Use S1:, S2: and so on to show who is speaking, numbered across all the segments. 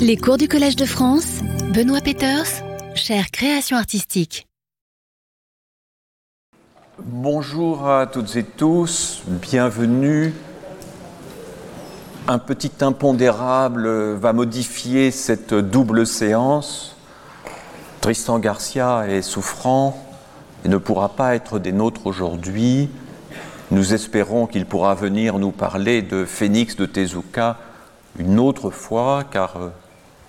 S1: Les cours du Collège de France, Benoît Peters, chère création artistique.
S2: Bonjour à toutes et tous, bienvenue. Un petit impondérable va modifier cette double séance. Tristan Garcia est souffrant et ne pourra pas être des nôtres aujourd'hui. Nous espérons qu'il pourra venir nous parler de Phénix de Tezuka une autre fois, car euh,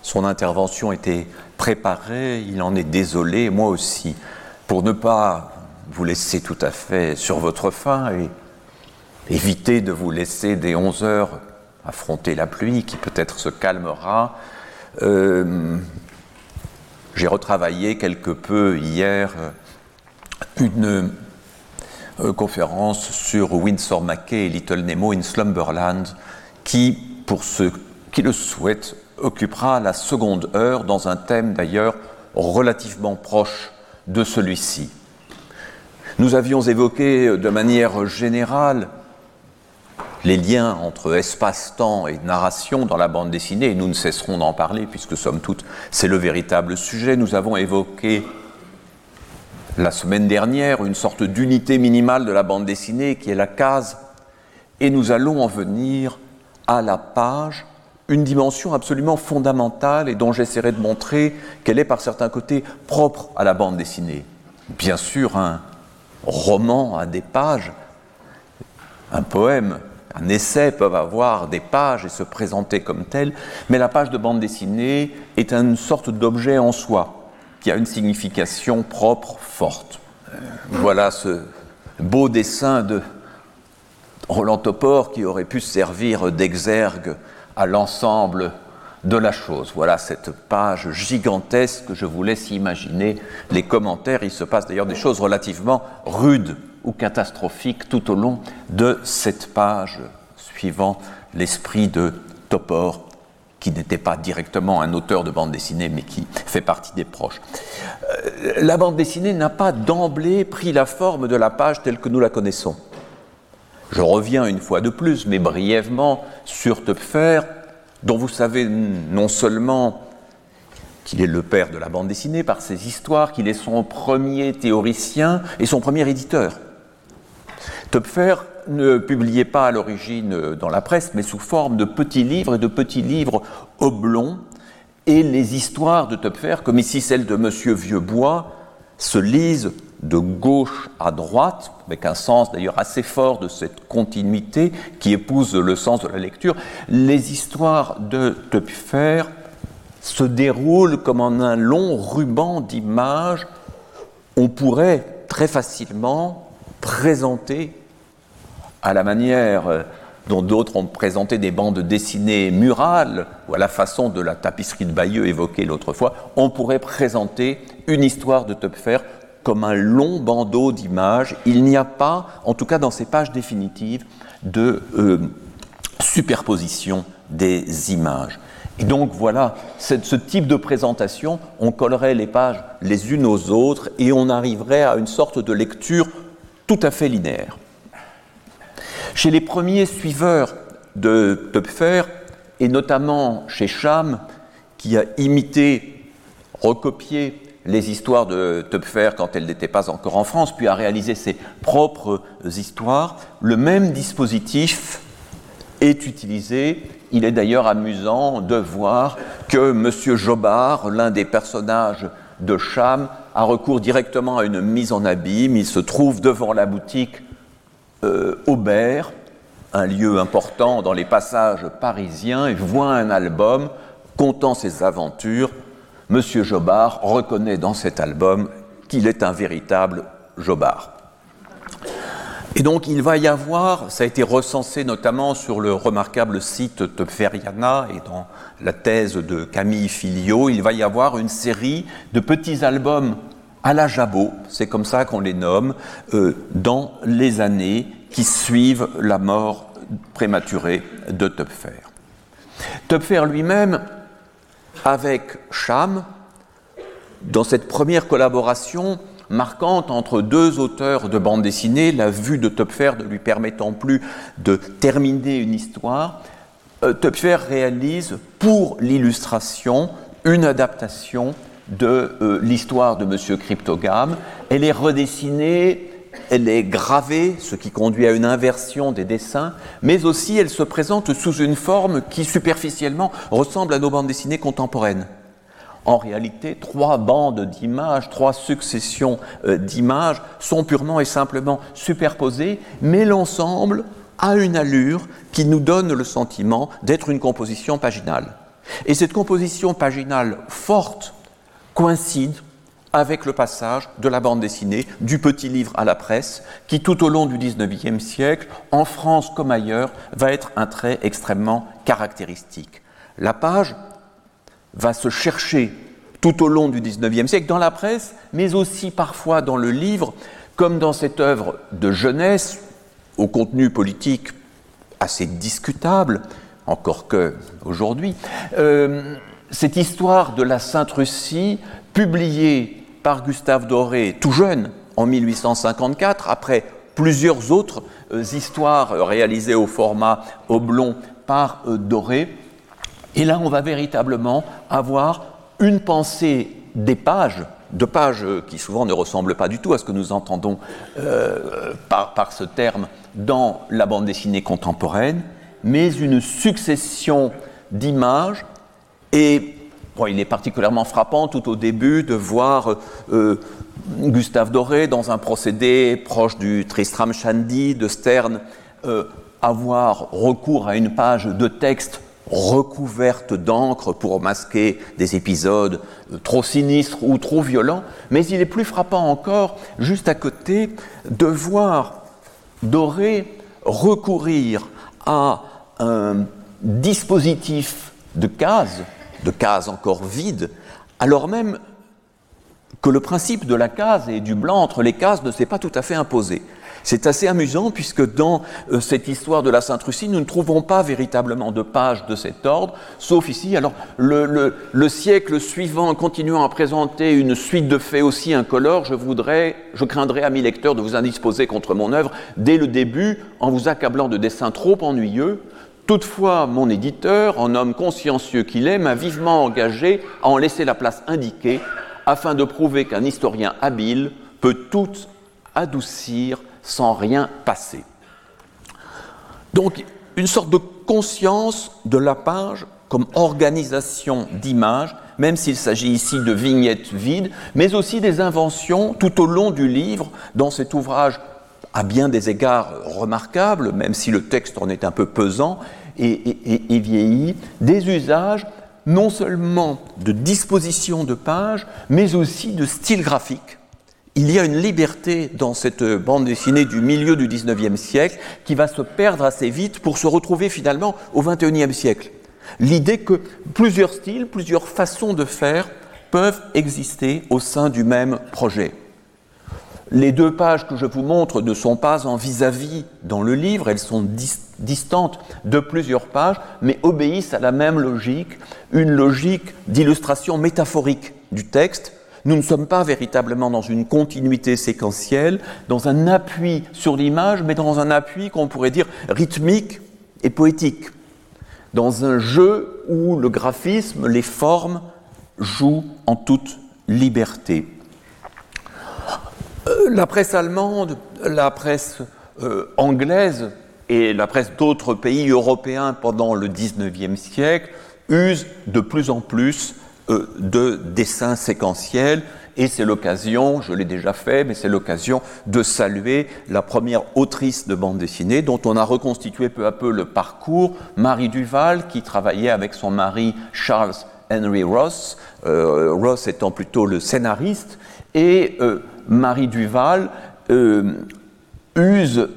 S2: son intervention était préparée, il en est désolé, moi aussi, pour ne pas vous laisser tout à fait sur votre faim et éviter de vous laisser dès 11 heures affronter la pluie qui peut-être se calmera. Euh, j'ai retravaillé quelque peu hier euh, une euh, conférence sur Winsor McKay et Little Nemo in Slumberland qui, pour ceux qui le souhaitent, occupera la seconde heure dans un thème d'ailleurs relativement proche de celui-ci. Nous avions évoqué de manière générale les liens entre espace-temps et narration dans la bande dessinée, et nous ne cesserons d'en parler puisque, somme toute, c'est le véritable sujet. Nous avons évoqué la semaine dernière une sorte d'unité minimale de la bande dessinée qui est la case, et nous allons en venir à la page une dimension absolument fondamentale et dont j'essaierai de montrer qu'elle est par certains côtés propre à la bande dessinée. Bien sûr, un roman a des pages, un poème, un essai peuvent avoir des pages et se présenter comme tel, mais la page de bande dessinée est une sorte d'objet en soi qui a une signification propre, forte. Voilà ce beau dessin de Roland Topor qui aurait pu servir d'exergue à l'ensemble de la chose. Voilà cette page gigantesque que je vous laisse imaginer les commentaires. Il se passe d'ailleurs des choses relativement rudes ou catastrophiques tout au long de cette page, suivant l'esprit de Topor, qui n'était pas directement un auteur de bande dessinée, mais qui fait partie des proches. Euh, la bande dessinée n'a pas d'emblée pris la forme de la page telle que nous la connaissons. Je reviens une fois de plus, mais brièvement, sur Töpfer, dont vous savez non seulement qu'il est le père de la bande dessinée par ses histoires, qu'il est son premier théoricien et son premier éditeur. Töpfer ne publiait pas à l'origine dans la presse, mais sous forme de petits livres et de petits livres oblongs. Et les histoires de Töpfer, comme ici celle de Monsieur Vieuxbois, se lisent de gauche à droite, avec un sens d'ailleurs assez fort de cette continuité qui épouse le sens de la lecture, les histoires de Töpfer se déroulent comme en un long ruban d'images. On pourrait très facilement présenter à la manière dont d'autres ont présenté des bandes dessinées murales, ou à la façon de la tapisserie de Bayeux évoquée l'autre fois, on pourrait présenter une histoire de Töpfer comme un long bandeau d'images. Il n'y a pas, en tout cas dans ces pages définitives, de euh, superposition des images. Et donc voilà, ce type de présentation, on collerait les pages les unes aux autres et on arriverait à une sorte de lecture tout à fait linéaire. Chez les premiers suiveurs de Töpfer, et notamment chez Cham, qui a imité, recopié les histoires de Töpfer quand elles n'étaient pas encore en France, puis a réalisé ses propres histoires. Le même dispositif est utilisé. Il est d'ailleurs amusant de voir que M. Jobard, l'un des personnages de Cham, a recours directement à une mise en abîme. Il se trouve devant la boutique euh, Aubert, un lieu important dans les passages parisiens, et voit un album contant ses aventures Monsieur Jobard reconnaît dans cet album qu'il est un véritable Jobard. Et donc il va y avoir, ça a été recensé notamment sur le remarquable site Topferiana et dans la thèse de Camille Filio, il va y avoir une série de petits albums à la Jabot, c'est comme ça qu'on les nomme, euh, dans les années qui suivent la mort prématurée de Topfer. Topfer lui-même avec Cham, dans cette première collaboration marquante entre deux auteurs de bande dessinée, la vue de Topfer ne lui permettant plus de terminer une histoire, euh, Töpfer réalise pour l'illustration une adaptation de euh, l'histoire de M. Cryptogame. Elle est redessinée, elle est gravée, ce qui conduit à une inversion des dessins, mais aussi elle se présente sous une forme qui superficiellement ressemble à nos bandes dessinées contemporaines. En réalité, trois bandes d'images, trois successions euh, d'images sont purement et simplement superposées, mais l'ensemble a une allure qui nous donne le sentiment d'être une composition paginale. Et cette composition paginale forte coïncide avec le passage de la bande dessinée du petit livre à la presse, qui tout au long du XIXe siècle, en France comme ailleurs, va être un trait extrêmement caractéristique. La page va se chercher tout au long du XIXe siècle dans la presse, mais aussi parfois dans le livre, comme dans cette œuvre de jeunesse au contenu politique assez discutable, encore que aujourd'hui, euh, cette histoire de la Sainte Russie, publiée par Gustave Doré tout jeune en 1854, après plusieurs autres euh, histoires réalisées au format oblong par euh, Doré. Et là, on va véritablement avoir une pensée des pages, de pages qui souvent ne ressemblent pas du tout à ce que nous entendons par, par ce terme dans la bande dessinée contemporaine, mais une succession d'images. Et il est particulièrement frappant tout au début de voir euh, Gustave Doré dans un procédé proche du Tristram Shandy de Stern euh, avoir recours à une page de texte recouverte d'encre pour masquer des épisodes euh, trop sinistres ou trop violents, mais il est plus frappant encore, juste à côté, de voir Doré recourir à un dispositif de cases, de cases encore vides, alors même que le principe de la case et du blanc entre les cases ne s'est pas tout à fait imposé. C'est assez amusant puisque dans euh, cette histoire de la Sainte-Russie, nous ne trouvons pas véritablement de pages de cet ordre, sauf ici. Alors, le, le, siècle suivant, continuant à présenter une suite de faits aussi incolores, je voudrais, je craindrais, amis lecteurs, de vous indisposer contre mon œuvre dès le début en vous accablant de dessins trop ennuyeux. Toutefois, mon éditeur, en homme consciencieux qu'il est, m'a vivement engagé à en laisser la place indiquée afin de prouver qu'un historien habile peut tout adoucir sans rien passer. Donc, une sorte de conscience de la page comme organisation d'images, même s'il s'agit ici de vignettes vides, mais aussi des inventions tout au long du livre, dans cet ouvrage à bien des égards remarquables, même si le texte en est un peu pesant et, vieilli, des usages non seulement de disposition de pages, mais aussi de style graphique il y a une liberté dans cette bande dessinée du milieu du XIXe siècle qui va se perdre assez vite pour se retrouver finalement au XXIe siècle. L'idée que plusieurs styles, plusieurs façons de faire peuvent exister au sein du même projet. Les deux pages que je vous montre ne sont pas en vis-à-vis dans le livre, elles sont distantes de plusieurs pages, mais obéissent à la même logique, une logique d'illustration métaphorique du texte nous ne sommes pas véritablement dans une continuité séquentielle, dans un appui sur l'image, mais dans un appui qu'on pourrait dire rythmique et poétique, dans un jeu où le graphisme, les formes jouent en toute liberté. Euh, la presse allemande, la presse euh, anglaise et la presse d'autres pays européens pendant le XIXe siècle usent de plus en plus euh, de dessins séquentiels. Et c'est l'occasion, je l'ai déjà fait, mais c'est l'occasion de saluer la première autrice de bande dessinée dont on a reconstitué peu à peu le parcours, Marie Duval, qui travaillait avec son mari Charles Henry Ross, Ross étant plutôt le scénariste, et Marie Duval use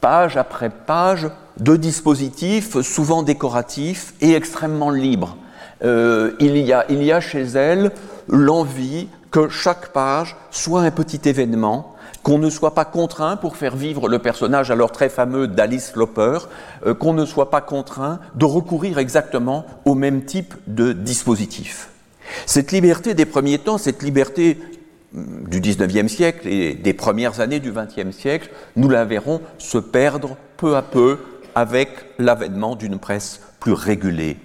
S2: page après page de dispositifs souvent décoratifs et extrêmement libres. Euh, il, y a, il y a chez elle l'envie que chaque page soit un petit événement, qu'on ne soit pas contraint pour faire vivre le personnage alors très fameux d'Alice Loper, euh, qu'on ne soit pas contraint de recourir exactement au même type de dispositif. Cette liberté des premiers temps, cette liberté du XIXe siècle et des premières années du XXe siècle, nous la verrons se perdre peu à peu avec l'avènement d'une presse plus régulé.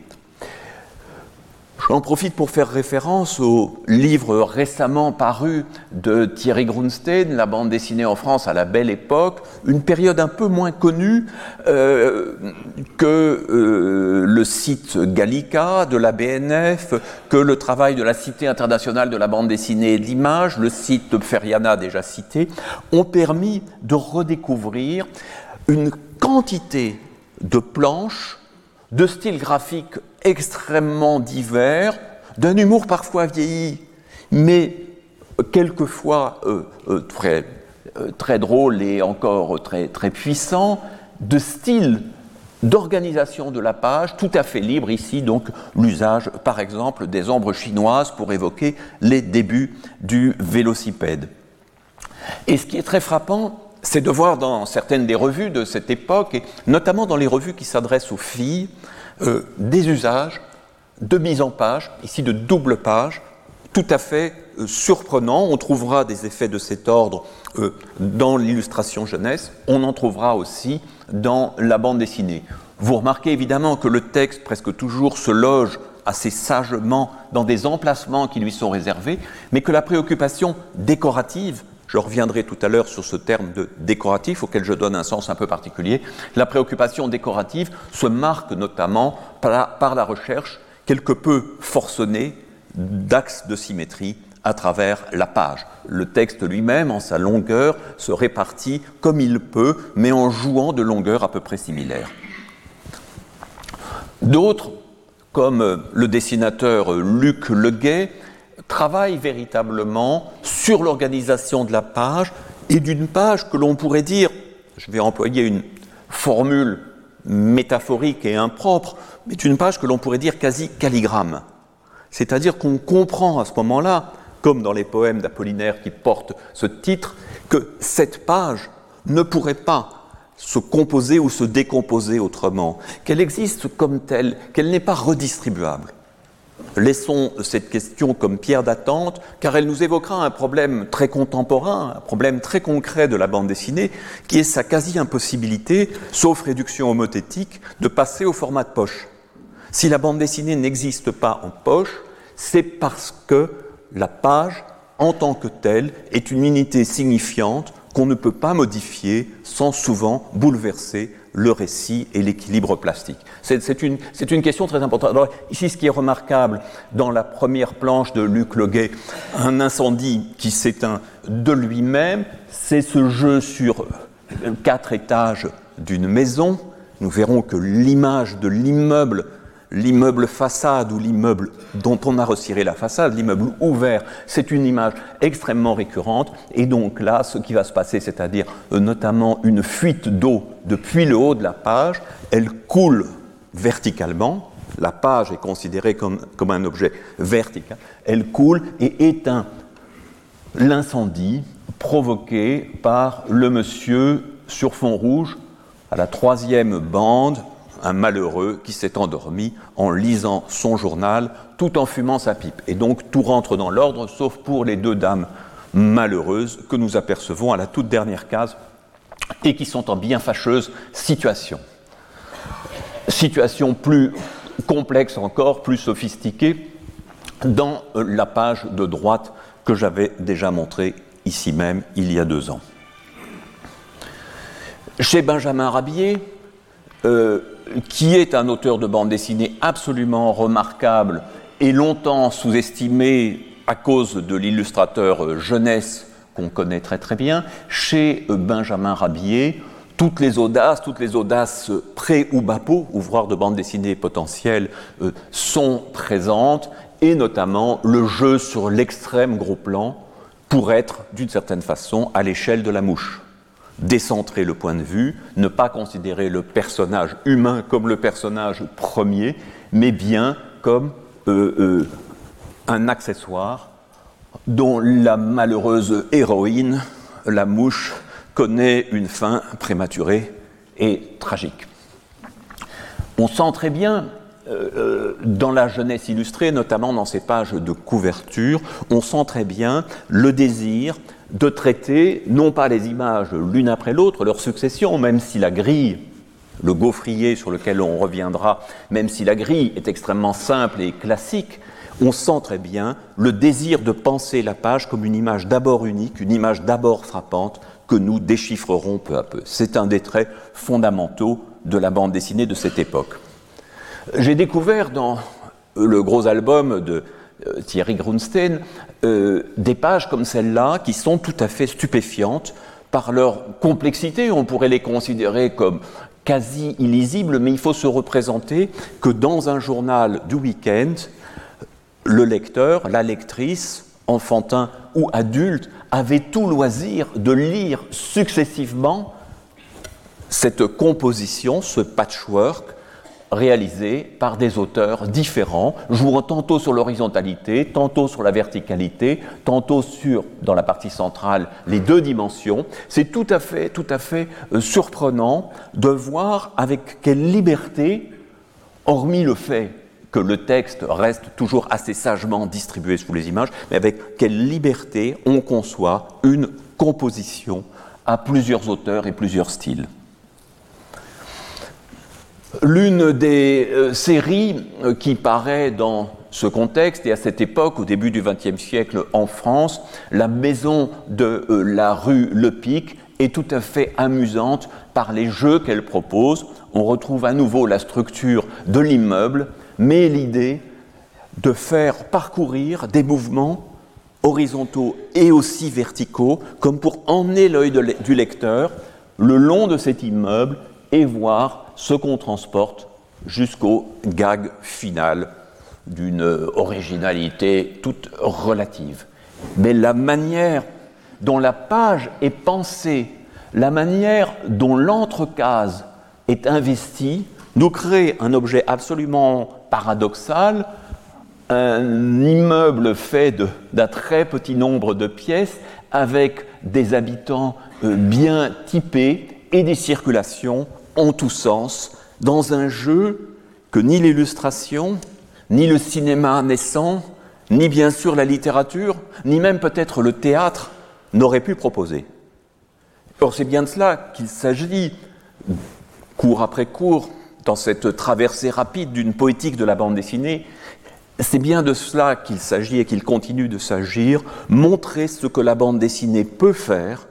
S2: J'en profite pour faire référence au livre récemment paru de Thierry Grunstein, La bande dessinée en France à la belle époque, une période un peu moins connue euh, que euh, le site Gallica de la BNF, que le travail de la Cité internationale de la bande dessinée et de l'image, le site de Feriana déjà cité, ont permis de redécouvrir une quantité de planches de styles graphiques extrêmement divers, d'un humour parfois vieilli, mais quelquefois euh, euh, très, euh, très drôle et encore très, très puissant, de styles d'organisation de la page tout à fait libre ici, donc l'usage par exemple des ombres chinoises pour évoquer les débuts du vélocipède. Et ce qui est très frappant, c'est de voir dans certaines des revues de cette époque, et notamment dans les revues qui s'adressent aux filles, euh, des usages de mise en page, ici de double page, tout à fait euh, surprenants. On trouvera des effets de cet ordre euh, dans l'illustration jeunesse, on en trouvera aussi dans la bande dessinée. Vous remarquez évidemment que le texte presque toujours se loge assez sagement dans des emplacements qui lui sont réservés, mais que la préoccupation décorative je reviendrai tout à l'heure sur ce terme de décoratif auquel je donne un sens un peu particulier. La préoccupation décorative se marque notamment par la, recherche quelque peu forcenée d'axes de symétrie à travers la page. Le texte lui-même, en sa longueur, se répartit comme il peut, mais en jouant de longueurs à peu près similaires. D'autres, comme le dessinateur Luc Leguet, travaille véritablement sur l'organisation de la page et d'une page que l'on pourrait dire, je vais employer une formule métaphorique et impropre, mais d'une page que l'on pourrait dire quasi calligramme. C'est-à-dire qu'on comprend à ce moment-là, comme dans les poèmes d'Apollinaire qui portent ce titre, que cette page ne pourrait pas se composer ou se décomposer autrement, qu'elle existe comme telle, qu'elle n'est pas redistribuable. Laissons cette question comme pierre d'attente, car elle nous évoquera un problème très contemporain, un problème très concret de la bande dessinée, qui est sa quasi-impossibilité, sauf réduction homothétique, de passer au format de poche. Si la bande dessinée n'existe pas en poche, c'est parce que la page, en tant que telle, est une unité signifiante qu'on ne peut pas modifier sans souvent bouleverser le récit et l'équilibre plastique. C'est une, question très importante. Alors, ici, ce qui est remarquable dans la première planche de Luc Leguet, un incendie qui s'éteint de lui-même, c'est ce jeu sur quatre étages d'une maison. Nous verrons que l'image de l'immeuble l'immeuble façade ou l'immeuble dont on a retiré la façade, l'immeuble ouvert, c'est une image extrêmement récurrente. Et donc là, ce qui va se passer, c'est-à-dire euh, notamment une fuite d'eau depuis le haut de la page, elle coule verticalement. La page est considérée comme, comme un objet vertical. Elle coule et éteint l'incendie provoqué par le monsieur sur fond rouge à la troisième bande un malheureux qui s'est endormi en lisant son journal tout en fumant sa pipe. Et donc tout rentre dans l'ordre, sauf pour les deux dames malheureuses que nous apercevons à la toute dernière case et qui sont en bien fâcheuse situation. Situation plus complexe encore, plus sophistiquée, dans la page de droite que j'avais déjà montrée ici même il y a deux ans. Chez Benjamin Rabier, euh, qui est un auteur de bande dessinée absolument remarquable et longtemps sous-estimé à cause de l'illustrateur jeunesse qu'on connaît très très bien, chez Benjamin Rabier, toutes les audaces, toutes les audaces pré ou bapo, de bande dessinée potentiels, euh, sont présentes, et notamment le jeu sur l'extrême gros plan pour être, d'une certaine façon, à l'échelle de la mouche décentrer le point de vue, ne pas considérer le personnage humain comme le personnage premier, mais bien comme euh, euh, un accessoire dont la malheureuse héroïne, la mouche, connaît une fin prématurée et tragique. On sent très bien euh, dans la jeunesse illustrée, notamment dans ces pages de couverture, on sent très bien le désir de traiter non pas les images l'une après l'autre, leur succession, même si la grille le gaufrier sur lequel on reviendra, même si la grille est extrêmement simple et classique, on sent très bien le désir de penser la page comme une image d'abord unique, une image d'abord frappante, que nous déchiffrerons peu à peu. C'est un des traits fondamentaux de la bande dessinée de cette époque. J'ai découvert dans le gros album de Thierry Grunstein euh, des pages comme celle-là qui sont tout à fait stupéfiantes par leur complexité. On pourrait les considérer comme quasi illisibles, mais il faut se représenter que dans un journal du week-end, le lecteur, la lectrice, enfantin ou adulte, avait tout loisir de lire successivement cette composition, ce patchwork, réalisé par des auteurs différents, jouant tantôt sur l'horizontalité, tantôt sur la verticalité, tantôt sur, dans la partie centrale, les deux dimensions. C'est tout à fait, tout à fait euh, surprenant de voir avec quelle liberté, hormis le fait que le texte reste toujours assez sagement distribué sous les images, mais avec quelle liberté on conçoit une composition à plusieurs auteurs et plusieurs styles. L'une des euh, séries euh, qui paraît dans ce contexte et à cette époque, au début du XXe siècle en France, la maison de euh, la rue Le Pic est tout à fait amusante par les jeux qu'elle propose. On retrouve à nouveau la structure de l'immeuble, mais l'idée de faire parcourir des mouvements horizontaux et aussi verticaux, comme pour emmener l'œil du lecteur le long de cet immeuble et voir ce qu'on transporte jusqu'au gag final d'une originalité toute relative. Mais la manière dont la page est pensée, la manière dont l'entrecase est investie, nous crée un objet absolument paradoxal, un immeuble fait d'un très petit nombre de pièces avec des habitants euh, bien typés et des circulations en tous sens dans un jeu que ni l'illustration, ni le cinéma naissant, ni bien sûr la littérature, ni même peut-être le théâtre n'auraient pu proposer. Or, c'est bien de cela qu'il s'agit, cours après cours, dans cette traversée rapide d'une poétique de la bande dessinée, c'est bien de cela qu'il s'agit et qu'il continue de s'agir, montrer ce que la bande dessinée peut faire,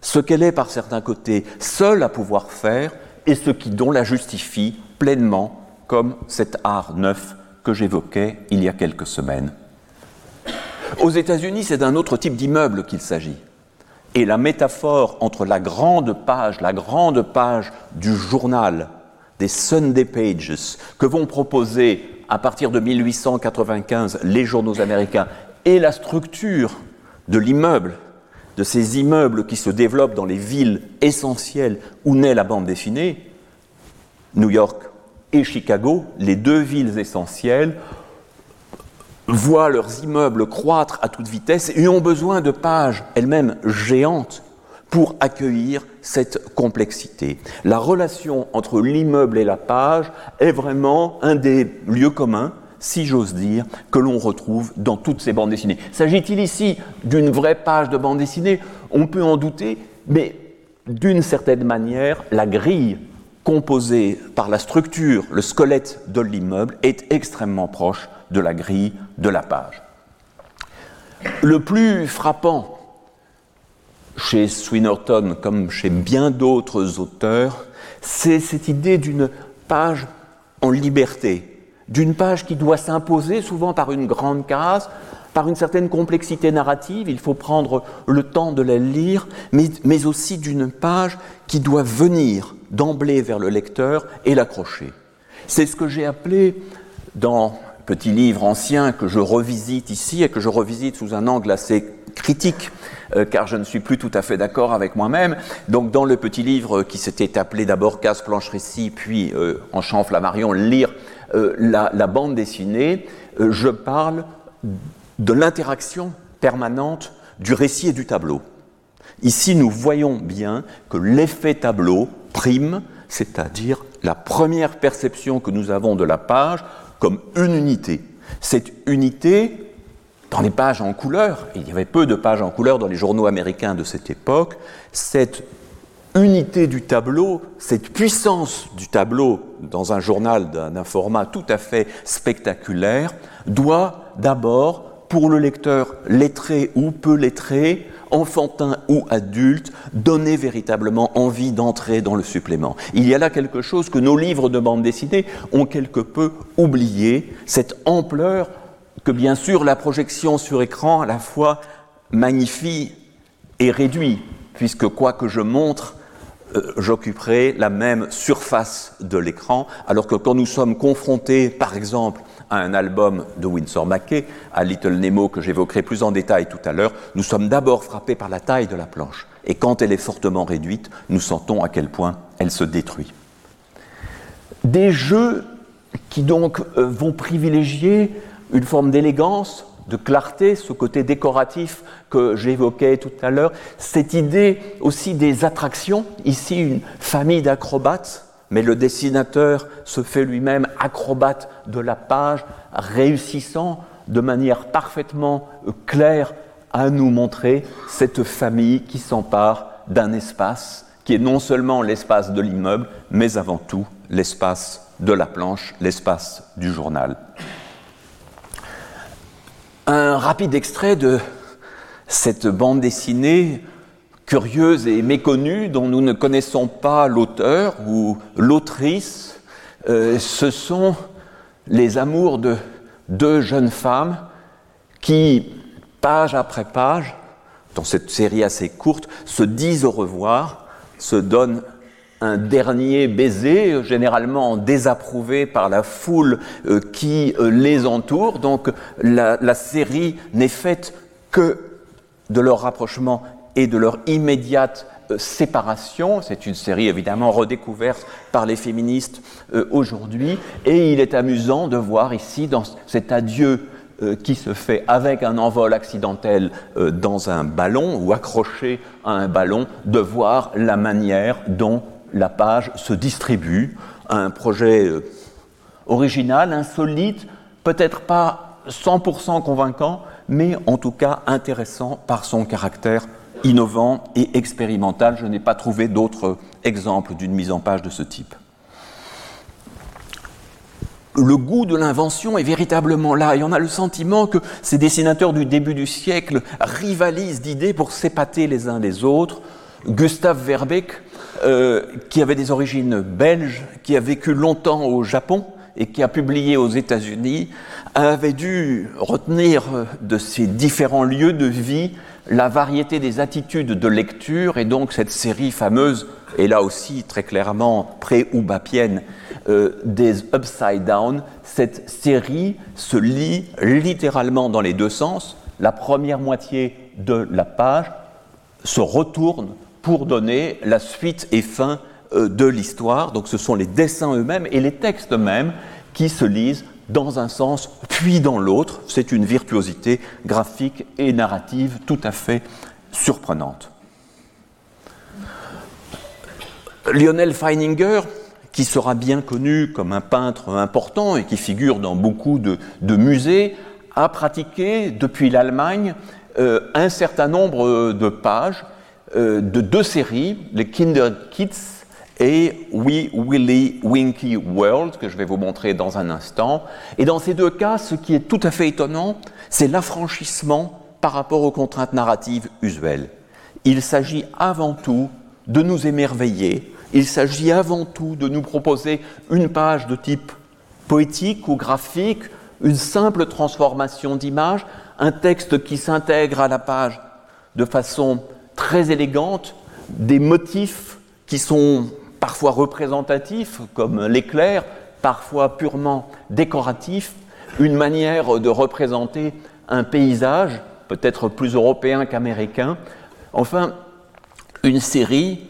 S2: ce qu'elle est par certains côtés seule à pouvoir faire, et ce qui dont la justifie pleinement comme cet art neuf que j'évoquais il y a quelques semaines. Aux États-Unis, c'est d'un autre type d'immeuble qu'il s'agit. Et la métaphore entre la grande page, la grande page du journal, des Sunday Pages, que vont proposer à partir de 1895 les journaux américains, et la structure de l'immeuble de ces immeubles qui se développent dans les villes essentielles où naît la bande dessinée, New York et Chicago, les deux villes essentielles, voient leurs immeubles croître à toute vitesse et ont besoin de pages elles-mêmes géantes pour accueillir cette complexité. La relation entre l'immeuble et la page est vraiment un des lieux communs si j'ose dire, que l'on retrouve dans toutes ces bandes dessinées. S'agit-il ici d'une vraie page de bande dessinée? On peut en douter, mais d'une certaine manière, la grille composée par la structure, le squelette de l'immeuble est extrêmement proche de la grille de la page. Le plus frappant chez Swinnerton, comme chez bien d'autres auteurs, c'est cette idée d'une page en liberté, d'une page qui doit s'imposer souvent par une grande case, par une certaine complexité narrative, il faut prendre le temps de la lire, mais, aussi d'une page qui doit venir d'emblée vers le lecteur et l'accrocher. C'est ce que j'ai appelé dans petit livre ancien que je revisite ici et que je revisite sous un angle assez critique, euh, car je ne suis plus tout à fait d'accord avec moi-même. Donc, dans le petit livre qui s'était appelé d'abord Casse planche récit, puis euh, en Flammarion, lire euh, la, bande dessinée, euh, je parle de l'interaction permanente du récit et du tableau. Ici, nous voyons bien que l'effet tableau prime, c'est-à-dire la première perception que nous avons de la page comme une unité. Cette unité, dans les pages en couleur, il y avait peu de pages en couleur dans les journaux américains de cette époque, cette unité du tableau, cette puissance du tableau dans un journal d'un format tout à fait spectaculaire, doit d'abord, pour le lecteur lettré ou peu lettré, enfantin ou adulte, donner véritablement envie d'entrer dans le supplément. Il y a là quelque chose que nos livres de bande dessinée ont quelque peu oublié, cette ampleur que bien sûr la projection sur écran à la fois magnifie et réduit, puisque quoi que je montre, euh, j'occuperai la même surface de l'écran, alors que quand nous sommes confrontés, par exemple, à un album de Winsor McKay, à Little Nemo que j'évoquerai plus en détail tout à l'heure, nous sommes d'abord frappés par la taille de la planche. Et quand elle est fortement réduite, nous sentons à quel point elle se détruit. Des jeux qui euh, vont privilégier une forme d'élégance, de clarté, ce côté décoratif que j'évoquais tout à l'heure, cette idée aussi des attractions, ici une famille d'acrobates, mais le dessinateur se fait lui-même acrobate de la page, réussissant de manière parfaitement claire à nous montrer cette famille qui s'empare d'un espace qui est non seulement l'espace de l'immeuble, mais avant tout l'espace de la planche, l'espace du journal. Un rapide extrait de cette bande dessinée curieuse et méconnue dont nous ne connaissons pas l'auteur ou l'autrice, euh, ce sont les amours de deux jeunes femmes qui, page après page, dans cette série assez courte, se disent au revoir, se donnent un dernier baiser, généralement désapprouvé par la foule euh, qui euh, les entoure. Donc la, série n'est faite que de leur rapprochement et de leur immédiate euh, séparation. C'est une série évidemment redécouverte par les féministes aujourd'hui. Et il est amusant de voir ici, dans cet adieu qui se fait avec un envol accidentel dans un ballon ou accroché à un ballon, de voir la manière dont la page se distribue. Un projet euh, original, insolite, peut-être pas 100% convaincant, mais en tout cas intéressant par son caractère innovant et expérimental. Je n'ai pas trouvé d'autres exemples d'une mise en page de ce type. Le goût de l'invention est véritablement là et on a le sentiment que ces dessinateurs du début du siècle rivalisent d'idées pour s'épater les uns les autres. Gustave Verbeek euh, qui avait des origines belges, qui a vécu longtemps au Japon et qui a publié aux États-Unis, avait dû retenir de ces différents lieux de vie la variété des attitudes de lecture et donc cette série fameuse, et là aussi très clairement pré-oubapienne, euh, des Upside Down, cette série se lit littéralement dans les deux sens. La première moitié de la page se retourne pour donner la suite et fin euh, de l'histoire. Donc ce sont les dessins eux-mêmes et les textes eux-mêmes qui se lisent dans un sens puis dans l'autre. C'est une virtuosité graphique et narrative tout à fait surprenante. Lionel Feininger, qui sera bien connu comme un peintre important et qui figure dans beaucoup de, musées, a pratiqué depuis l'Allemagne euh, un certain nombre de pages euh, de deux séries, les Kinder Kids et We Willy Winky World, que je vais vous montrer dans un instant. Et dans ces deux cas, ce qui est tout à fait étonnant, c'est l'affranchissement par rapport aux contraintes narratives usuelles. Il s'agit avant tout de nous émerveiller, il s'agit avant tout de nous proposer une page de type poétique ou graphique, une simple transformation d'image, un texte qui s'intègre à la page de façon très élégante, des motifs qui sont parfois représentatifs, comme l'éclair, parfois purement décoratifs, une manière de représenter un paysage, peut-être plus européen qu'américain, enfin, une série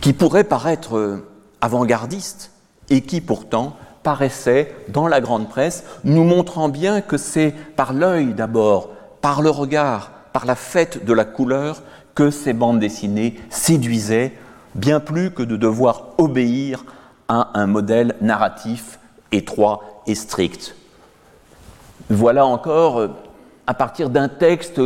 S2: qui pourrait paraître avant-gardiste et qui pourtant paraissait dans la grande presse, nous montrant bien que c'est par l'œil d'abord, par le regard, par la fête de la couleur que ces bandes dessinées séduisaient bien plus que de devoir obéir à un modèle narratif étroit et strict. Voilà encore, euh, à partir d'un texte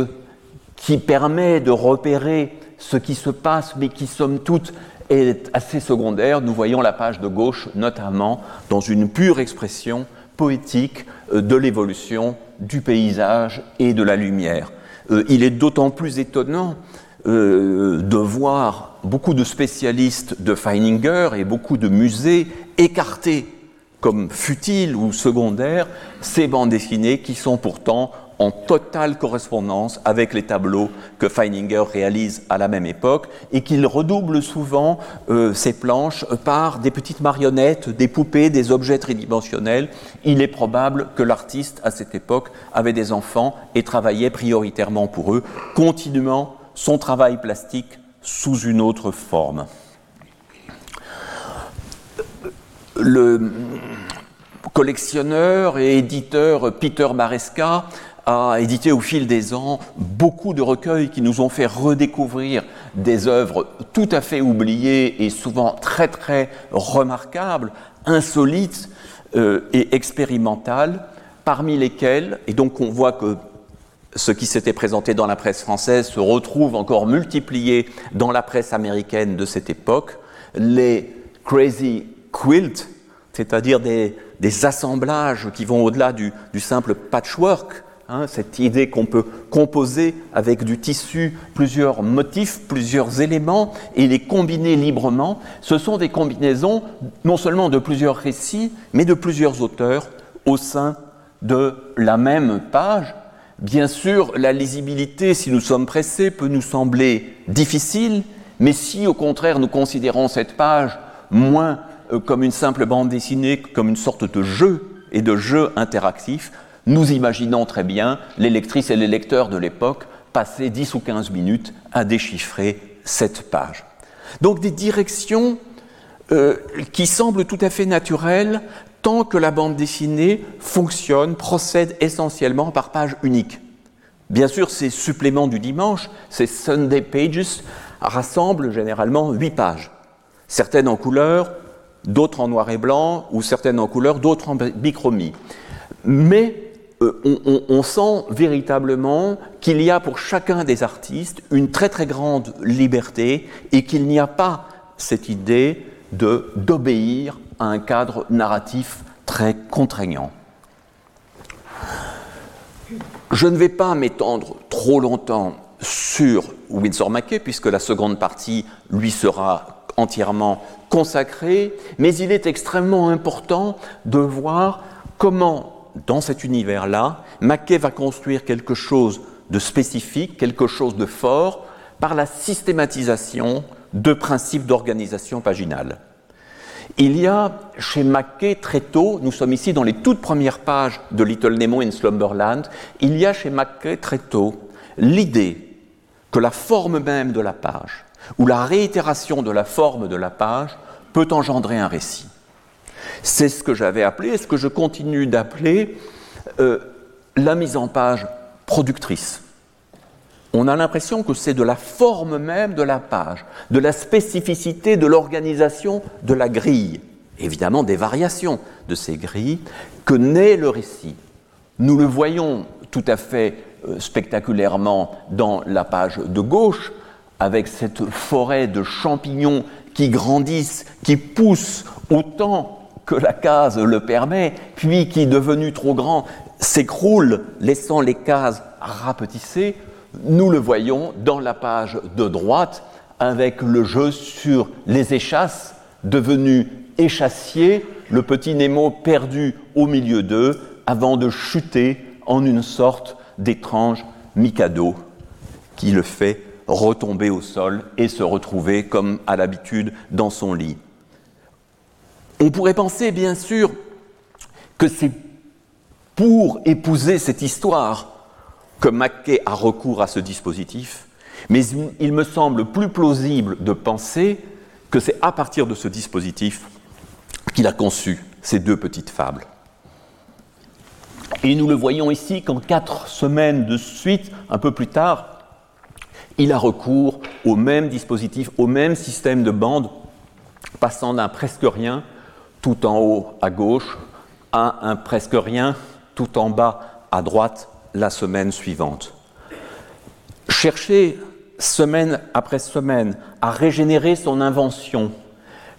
S2: qui permet de repérer ce qui se passe, mais qui, somme toute, est assez secondaire. Nous voyons la page de gauche notamment dans une pure expression poétique euh, de l'évolution du paysage et de la lumière. Euh, il est d'autant plus étonnant euh, de voir beaucoup de spécialistes de Feininger et beaucoup de musées écarter comme futiles ou secondaires ces bandes dessinées qui sont pourtant en totale correspondance avec les tableaux que Feininger réalise à la même époque et qu'il redouble souvent euh, ses planches par des petites marionnettes, des poupées, des objets tridimensionnels. Il est probable que l'artiste à cette époque avait des enfants et travaillait prioritairement pour eux, continuant son travail plastique sous une autre forme. Le collectionneur et éditeur Peter Maresca a édité au fil des ans beaucoup de recueils qui nous ont fait redécouvrir des œuvres tout à fait oubliées et souvent très très remarquables, insolites euh, et expérimentales, parmi lesquelles, et donc on voit que ce qui s'était présenté dans la presse française se retrouve encore multiplié dans la presse américaine de cette époque, les crazy quilts, c'est-à-dire des, assemblages qui vont au-delà du simple patchwork, Hein, cette idée qu'on peut composer avec du tissu plusieurs motifs, plusieurs éléments et les combiner librement, ce sont des combinaisons non seulement de plusieurs récits, mais de plusieurs auteurs au sein de la même page. Bien sûr, la lisibilité, si nous sommes pressés, peut nous sembler difficile, mais si au contraire nous considérons cette page moins euh, comme une simple bande dessinée, comme une sorte de jeu et de jeu interactif, nous imaginons très bien les lectrices et les lecteurs de l'époque passer 10 ou 15 minutes à déchiffrer cette page. Donc des directions euh, qui semblent tout à fait naturelles tant que la bande dessinée fonctionne, procède essentiellement par page unique. Bien sûr, ces suppléments du dimanche, ces Sunday Pages, rassemblent généralement 8 pages, certaines en couleur, d'autres en noir et blanc, ou certaines en couleur, d'autres en bichromie. Mais euh, on, sent véritablement qu'il y a pour chacun des artistes une très très grande liberté et qu'il n'y a pas cette idée d'obéir à un cadre narratif très contraignant. Je ne vais pas m'étendre trop longtemps sur Winsor McKay, puisque la seconde partie lui sera entièrement consacrée, mais il est extrêmement important de voir comment dans cet univers-là, Mackay va construire quelque chose de spécifique, quelque chose de fort, par la systématisation de principes d'organisation paginale. Il y a chez Mackay très tôt, nous sommes ici dans les toutes premières pages de Little Nemo in Slumberland, il y a chez Mackay très tôt l'idée que la forme même de la page, ou la réitération de la forme de la page, peut engendrer un récit. C'est ce que j'avais appelé, ce que je continue d'appeler, euh, la mise en page productrice. On a l'impression que c'est de la forme même de la page, de la spécificité de l'organisation de la grille, évidemment des variations de ces grilles, que naît le récit. Nous le voyons tout à fait euh, spectaculairement dans la page de gauche, avec cette forêt de champignons qui grandissent, qui poussent autant que la case le permet, puis qui, devenu trop grand, s'écroule, laissant les cases rapetissées, nous le voyons dans la page de droite avec le jeu sur les échasses devenues échassiers, le petit Nemo perdu au milieu d'eux avant de chuter en une sorte d'étrange Mikado qui le fait retomber au sol et se retrouver comme à l'habitude dans son lit. On pourrait penser, bien sûr, que c'est pour épouser cette histoire que Mackay a recours à ce dispositif, mais il me semble plus plausible de penser que c'est à partir de ce dispositif qu'il a conçu ces deux petites fables. Et nous le voyons ici qu'en quatre semaines de suite, un peu plus tard, il a recours au même dispositif, au même système de bande, passant d'un presque rien tout en haut à gauche à un presque rien tout en bas à droite la semaine suivante. Chercher semaine après semaine à régénérer son invention,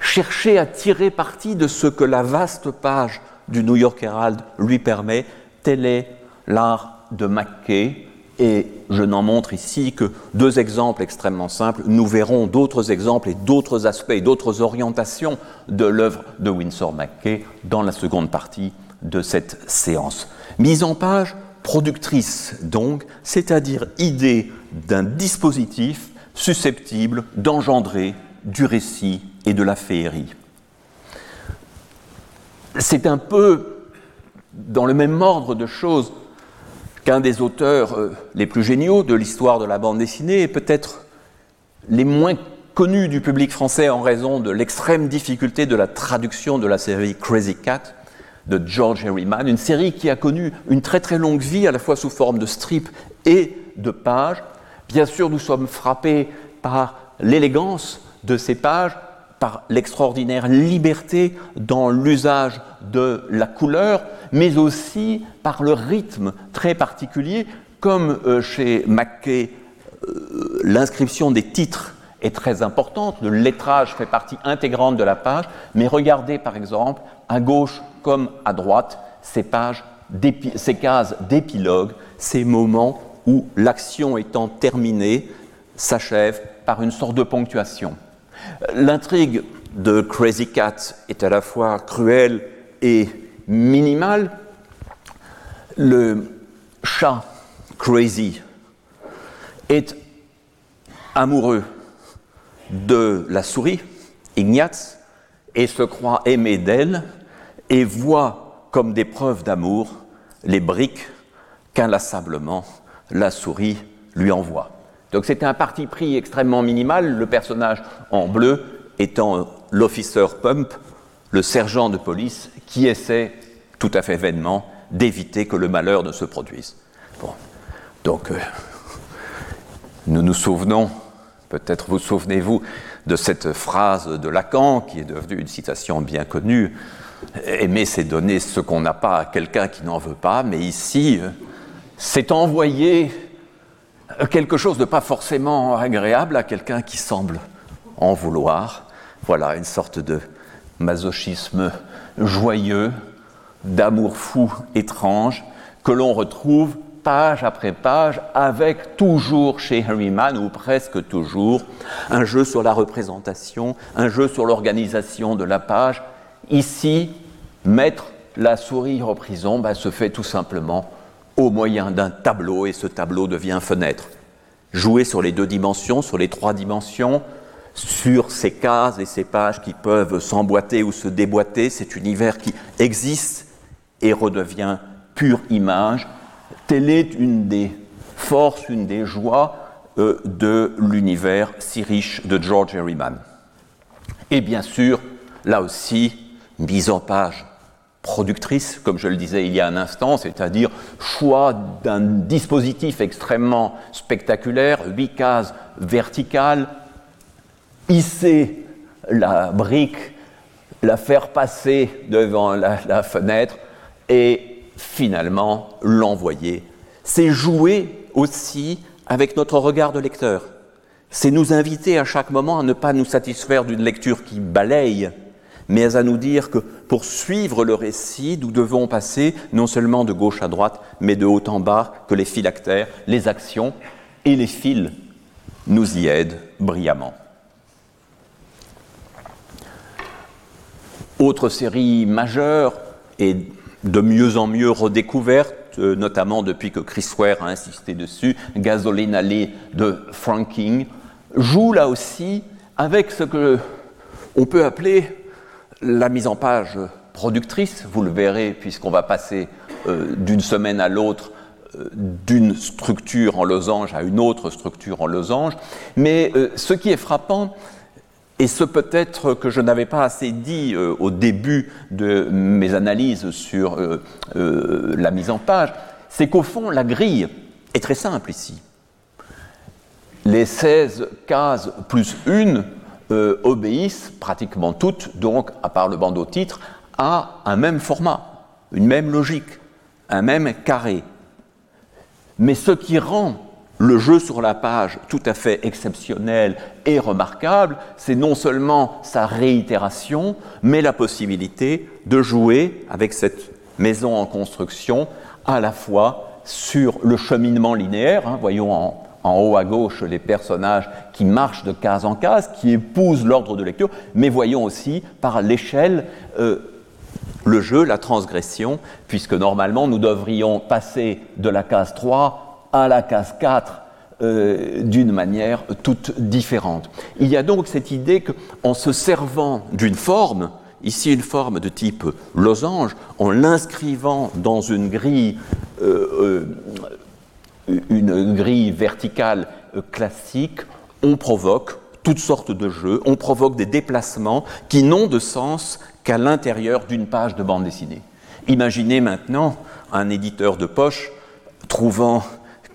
S2: chercher à tirer parti de ce que la vaste page du New York Herald lui permet, tel est l'art de Mackay. Et je n'en montre ici que deux exemples extrêmement simples. Nous verrons d'autres exemples et d'autres aspects et d'autres orientations de l'œuvre de Winsor Mackay dans la seconde partie de cette séance. Mise en page productrice, donc, c'est-à-dire idée d'un dispositif susceptible d'engendrer du récit et de la féerie. C'est un peu dans le même ordre de choses qu'un des auteurs euh, les plus géniaux de l'histoire de la bande dessinée et peut-être les moins connus du public français en raison de l'extrême difficulté de la traduction de la série Crazy Cat de George Herriman, une série qui a connu une très très longue vie à la fois sous forme de strip et de pages. Bien sûr, nous sommes frappés par l'élégance de ces pages, par l'extraordinaire liberté dans l'usage de la couleur, mais aussi par le rythme très particulier, comme euh, chez Mackay, euh, l'inscription des titres est très importante, le lettrage fait partie intégrante de la page, mais regardez par exemple à gauche comme à droite ces pages, ces cases d'épilogue, ces moments où l'action étant terminée s'achève par une sorte de ponctuation. L'intrigue de Crazy Cat est à la fois cruelle et minimale. Le chat Crazy est amoureux de la souris, Ignatz, et se croit aimé d'elle, et voit comme des preuves d'amour les briques qu'inlassablement la souris lui envoie. Donc c'était un parti pris extrêmement minimal, le personnage en bleu étant l'officer Pump, le sergent de police, qui essaie tout à fait vainement d'éviter que le malheur ne se produise. Donc, euh, nous nous souvenons, peut-être vous souvenez-vous, de cette phrase de Lacan, qui est devenue une citation bien connue Aimer, c'est donner ce qu'on n'a pas à quelqu'un qui n'en veut pas, mais ici, c'est envoyer quelque chose de pas forcément agréable à quelqu'un qui semble en vouloir. Voilà une sorte de masochisme joyeux, d'amour fou étrange, que l'on retrouve page après page, avec toujours chez Harryman, ou presque toujours, un jeu sur la représentation, un jeu sur l'organisation de la page. Ici, mettre la souris en prison ben, se fait tout simplement au moyen d'un tableau, et ce tableau devient fenêtre. Jouer sur les deux dimensions, sur les trois dimensions, sur ces cases et ces pages qui peuvent s'emboîter ou se déboîter, cet univers qui existe et redevient pure image, telle est une des forces, une des joies euh, de l'univers si riche de George Herriman. Et bien sûr, là aussi, mise en page productrice, comme je le disais il y a un instant, c'est-à-dire choix d'un dispositif extrêmement spectaculaire, huit cases verticales, hisser la brique, la faire passer devant la, fenêtre et finalement l'envoyer. C'est jouer aussi avec notre regard de lecteur. C'est nous inviter à chaque moment à ne pas nous satisfaire d'une lecture qui balaye, mais à nous dire que pour suivre le récit, nous devons passer non seulement de gauche à droite, mais de haut en bas, que les phylactères, les actions et les fils nous y aident brillamment. Autre série majeure et de mieux en mieux redécouverte, euh, notamment depuis que Chris Ware a insisté dessus, Gasoline Alley de Franking, joue là aussi avec ce que on peut appeler la mise en page productrice, vous le verrez puisqu'on va passer euh, d'une semaine à l'autre euh, d'une structure en losange à une autre structure en losange. Mais ce qui est frappant, et ce peut-être que je n'avais pas assez dit au début de mes analyses sur la mise en page, c'est qu'au fond, la grille est très simple ici. Les 16 cases plus une euh, obéissent pratiquement toutes, donc à part le bandeau titre, à un même format, une même logique, un même carré. Mais ce qui rend le jeu sur la page tout à fait exceptionnel et remarquable, c'est non seulement sa réitération, mais la possibilité de jouer avec cette maison en construction à la fois sur le cheminement linéaire, hein, voyons en, haut à gauche les personnages qui marchent de case en case, qui épousent l'ordre de lecture, mais voyons aussi par l'échelle euh, le jeu, la transgression, puisque normalement nous devrions passer de la case 3 à la case 4 euh, d'une manière toute différente. Il y a donc cette idée qu'en se servant d'une forme, ici une forme de type losange, en l'inscrivant dans une grille, euh, euh, une grille verticale classique, on provoque toutes sortes de jeux, on provoque des déplacements qui n'ont de sens qu'à l'intérieur d'une page de bande dessinée. Imaginez maintenant un éditeur de poche trouvant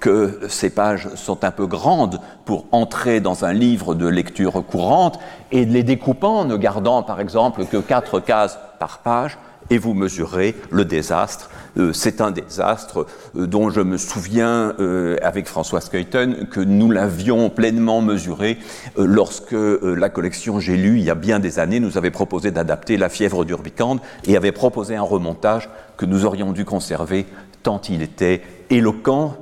S2: que ces pages sont un peu grandes pour entrer dans un livre de lecture courante et les découpant, ne gardant par exemple que quatre cases par page, et vous mesurez le désastre. Euh, c'est un désastre euh, dont je me souviens euh, avec François Skeuten que nous l'avions pleinement mesuré lorsque la collection J'ai lu il y a bien des années nous avait proposé d'adapter La fièvre d'Urbicande et avait proposé un remontage que nous aurions dû conserver tant il était éloquent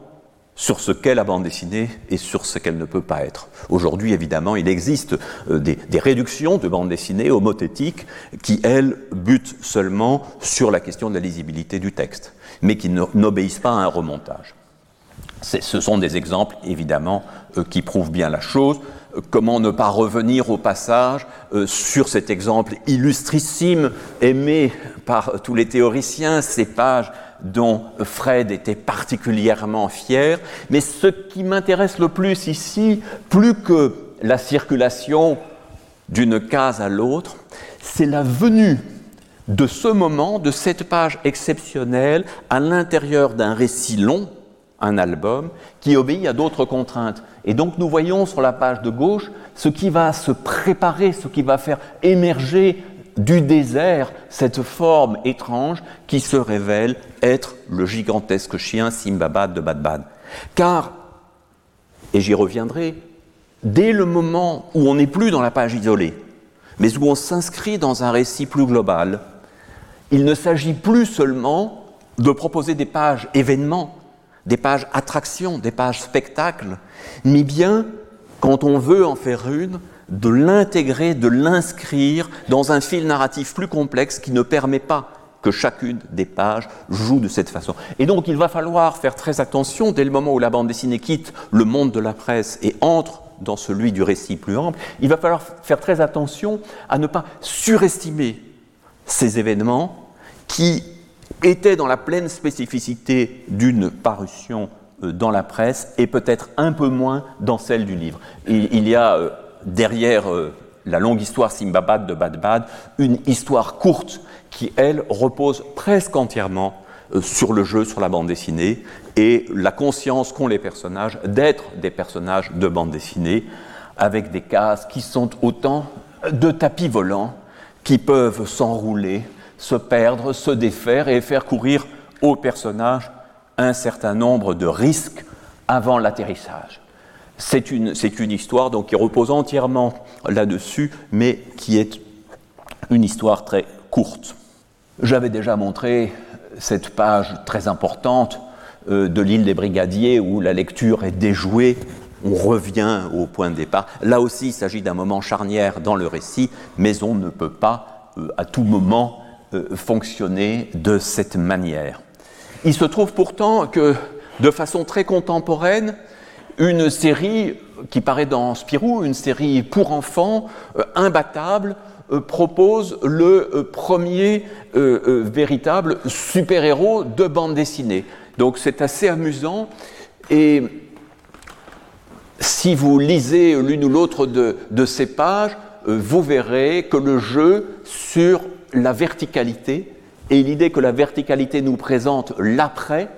S2: sur ce qu'est la bande dessinée et sur ce qu'elle ne peut pas être. Aujourd'hui, évidemment, il existe euh, des, réductions de bande dessinée homothétiques qui, elles, butent seulement sur la question de la lisibilité du texte, mais qui n'obéissent pas à un remontage. Ce sont des exemples, évidemment, euh, qui prouvent bien la chose. Comment ne pas revenir au passage euh, sur cet exemple illustrissime aimé par tous les théoriciens, ces pages dont Fred était particulièrement fier. Mais ce qui m'intéresse le plus ici, plus que la circulation d'une case à l'autre, c'est la venue de ce moment, de cette page exceptionnelle, à l'intérieur d'un récit long, un album, qui obéit à d'autres contraintes. Et donc nous voyons sur la page de gauche ce qui va se préparer, ce qui va faire émerger du désert cette forme étrange qui se révèle être le gigantesque chien Simbabad de Badbad. Car, et j'y reviendrai, dès le moment où on n'est plus dans la page isolée, mais où on s'inscrit dans un récit plus global, il ne s'agit plus seulement de proposer des pages événements, des pages attractions, des pages spectacles, mais bien, quand on veut en faire une, de l'intégrer, de l'inscrire dans un fil narratif plus complexe qui ne permet pas que chacune des pages joue de cette façon. Et donc il va falloir faire très attention dès le moment où la bande dessinée quitte le monde de la presse et entre dans celui du récit plus ample, il va falloir faire très attention à ne pas surestimer ces événements qui étaient dans la pleine spécificité d'une parution euh, dans la presse et peut-être un peu moins dans celle du livre. Il y a euh, derrière euh, la longue histoire Simbabad de Badbad, une histoire courte qui, elle, repose presque entièrement euh, sur le jeu, sur la bande dessinée, et la conscience qu'ont les personnages d'être des personnages de bande dessinée, avec des cases qui sont autant de tapis volants qui peuvent s'enrouler, se perdre, se défaire et faire courir aux personnages un certain nombre de risques avant l'atterrissage. C'est une, histoire qui repose entièrement là-dessus, mais qui est une histoire très courte. J'avais déjà montré cette page très importante euh, de l'île des Brigadiers où la lecture est déjouée, on revient au point de départ. Là aussi, il s'agit d'un moment charnière dans le récit, mais on ne peut pas euh, à tout moment euh, fonctionner de cette manière. Il se trouve pourtant que, de façon très contemporaine, une série qui paraît dans Spirou, une série pour enfants, euh, imbattable, euh, propose le euh, premier véritable super-héros de bande dessinée. Donc c'est assez amusant et si vous lisez l'une ou l'autre de, de, ces pages, vous verrez que le jeu sur la verticalité et l'idée que la verticalité nous présente l'après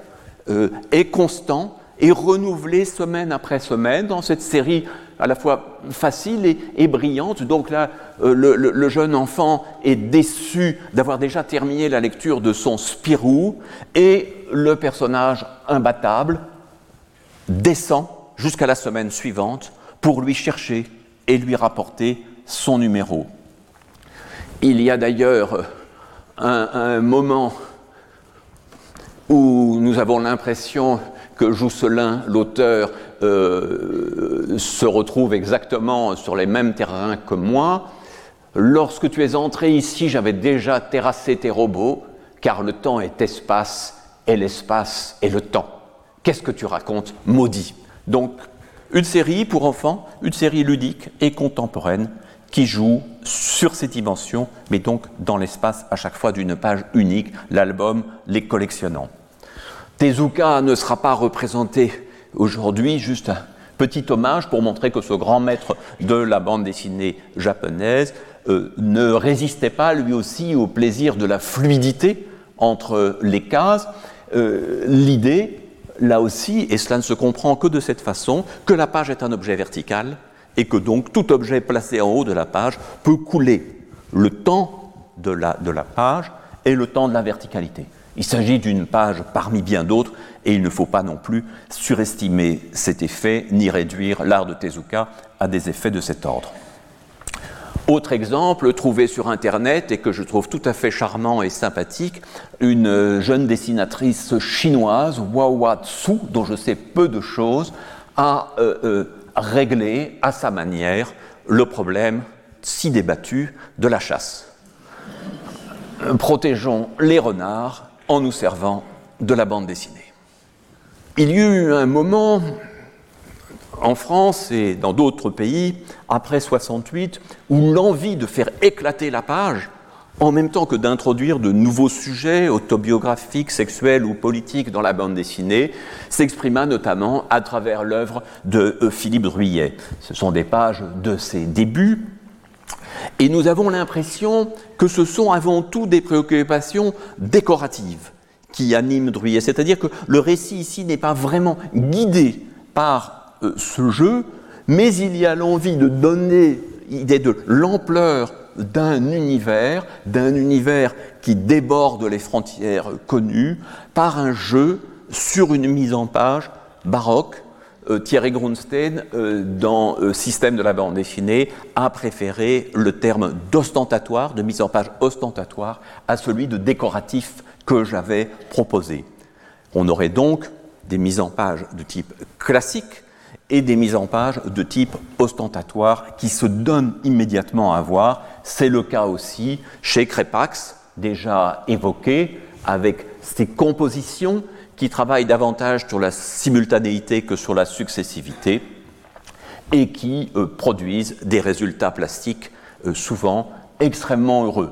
S2: est constant et renouvelé semaine après semaine dans cette série à la fois facile et, brillante. Donc là, euh, le, jeune enfant est déçu d'avoir déjà terminé la lecture de son Spirou et le personnage imbattable descend jusqu'à la semaine suivante pour lui chercher et lui rapporter son numéro. Il y a d'ailleurs un, moment où nous avons l'impression Jousselin, l'auteur, euh, se retrouve exactement sur les mêmes terrains que moi. Lorsque tu es entré ici, j'avais déjà terrassé tes robots, car le temps est espace et l'espace est le temps. Qu'est-ce que tu racontes, maudit? Donc, une série pour enfants, une série ludique et contemporaine qui joue sur ces dimensions, mais donc dans l'espace à chaque fois d'une page unique, l'album les collectionnant. Tezuka ne sera pas représenté aujourd'hui, juste un petit hommage pour montrer que ce grand maître de la bande dessinée japonaise euh, ne résistait pas lui aussi au plaisir de la fluidité entre les cases. Euh, l'idée, là aussi, et cela ne se comprend que de cette façon, que la page est un objet vertical et que donc tout objet placé en haut de la page peut couler le temps de la, de la page et le temps de la verticalité. Il s'agit d'une page parmi bien d'autres et il ne faut pas non plus surestimer cet effet ni réduire l'art de Tezuka à des effets de cet ordre. Autre exemple trouvé sur Internet et que je trouve tout à fait charmant et sympathique, une jeune dessinatrice chinoise, Wawa Tsu, dont je sais peu de choses, a euh, euh, réglé à sa manière le problème si débattu de la chasse. Protégeons les renards en nous servant de la bande dessinée. Il y eut un moment en France et dans d'autres pays, après 68, où l'envie de faire éclater la page, en même temps que d'introduire de nouveaux sujets autobiographiques, sexuels ou politiques dans la bande dessinée, s'exprima notamment à travers l'œuvre de euh, Philippe Druyet. Ce sont des pages de ses débuts, et nous avons l'impression que ce sont avant tout des préoccupations décoratives qui animent Druyet. C'est-à-dire que le récit ici n'est pas vraiment guidé par euh, ce jeu, mais il y a l'envie de donner l'ampleur d'un univers, d'un univers qui déborde les frontières connues, par un jeu sur une mise en page baroque, Thierry Grunstein, euh, dans euh, Système de la bande dessinée, a préféré le terme d'ostentatoire, de mise en page ostentatoire, à celui de décoratif que j'avais proposé. On aurait donc des mises en page de type classique et des mises en page de type ostentatoire qui se donnent immédiatement à voir. C'est le cas aussi chez Crépax, déjà évoqué, avec ses compositions qui travaillent davantage sur la simultanéité que sur la successivité et qui euh, produisent des résultats plastiques euh, souvent extrêmement heureux.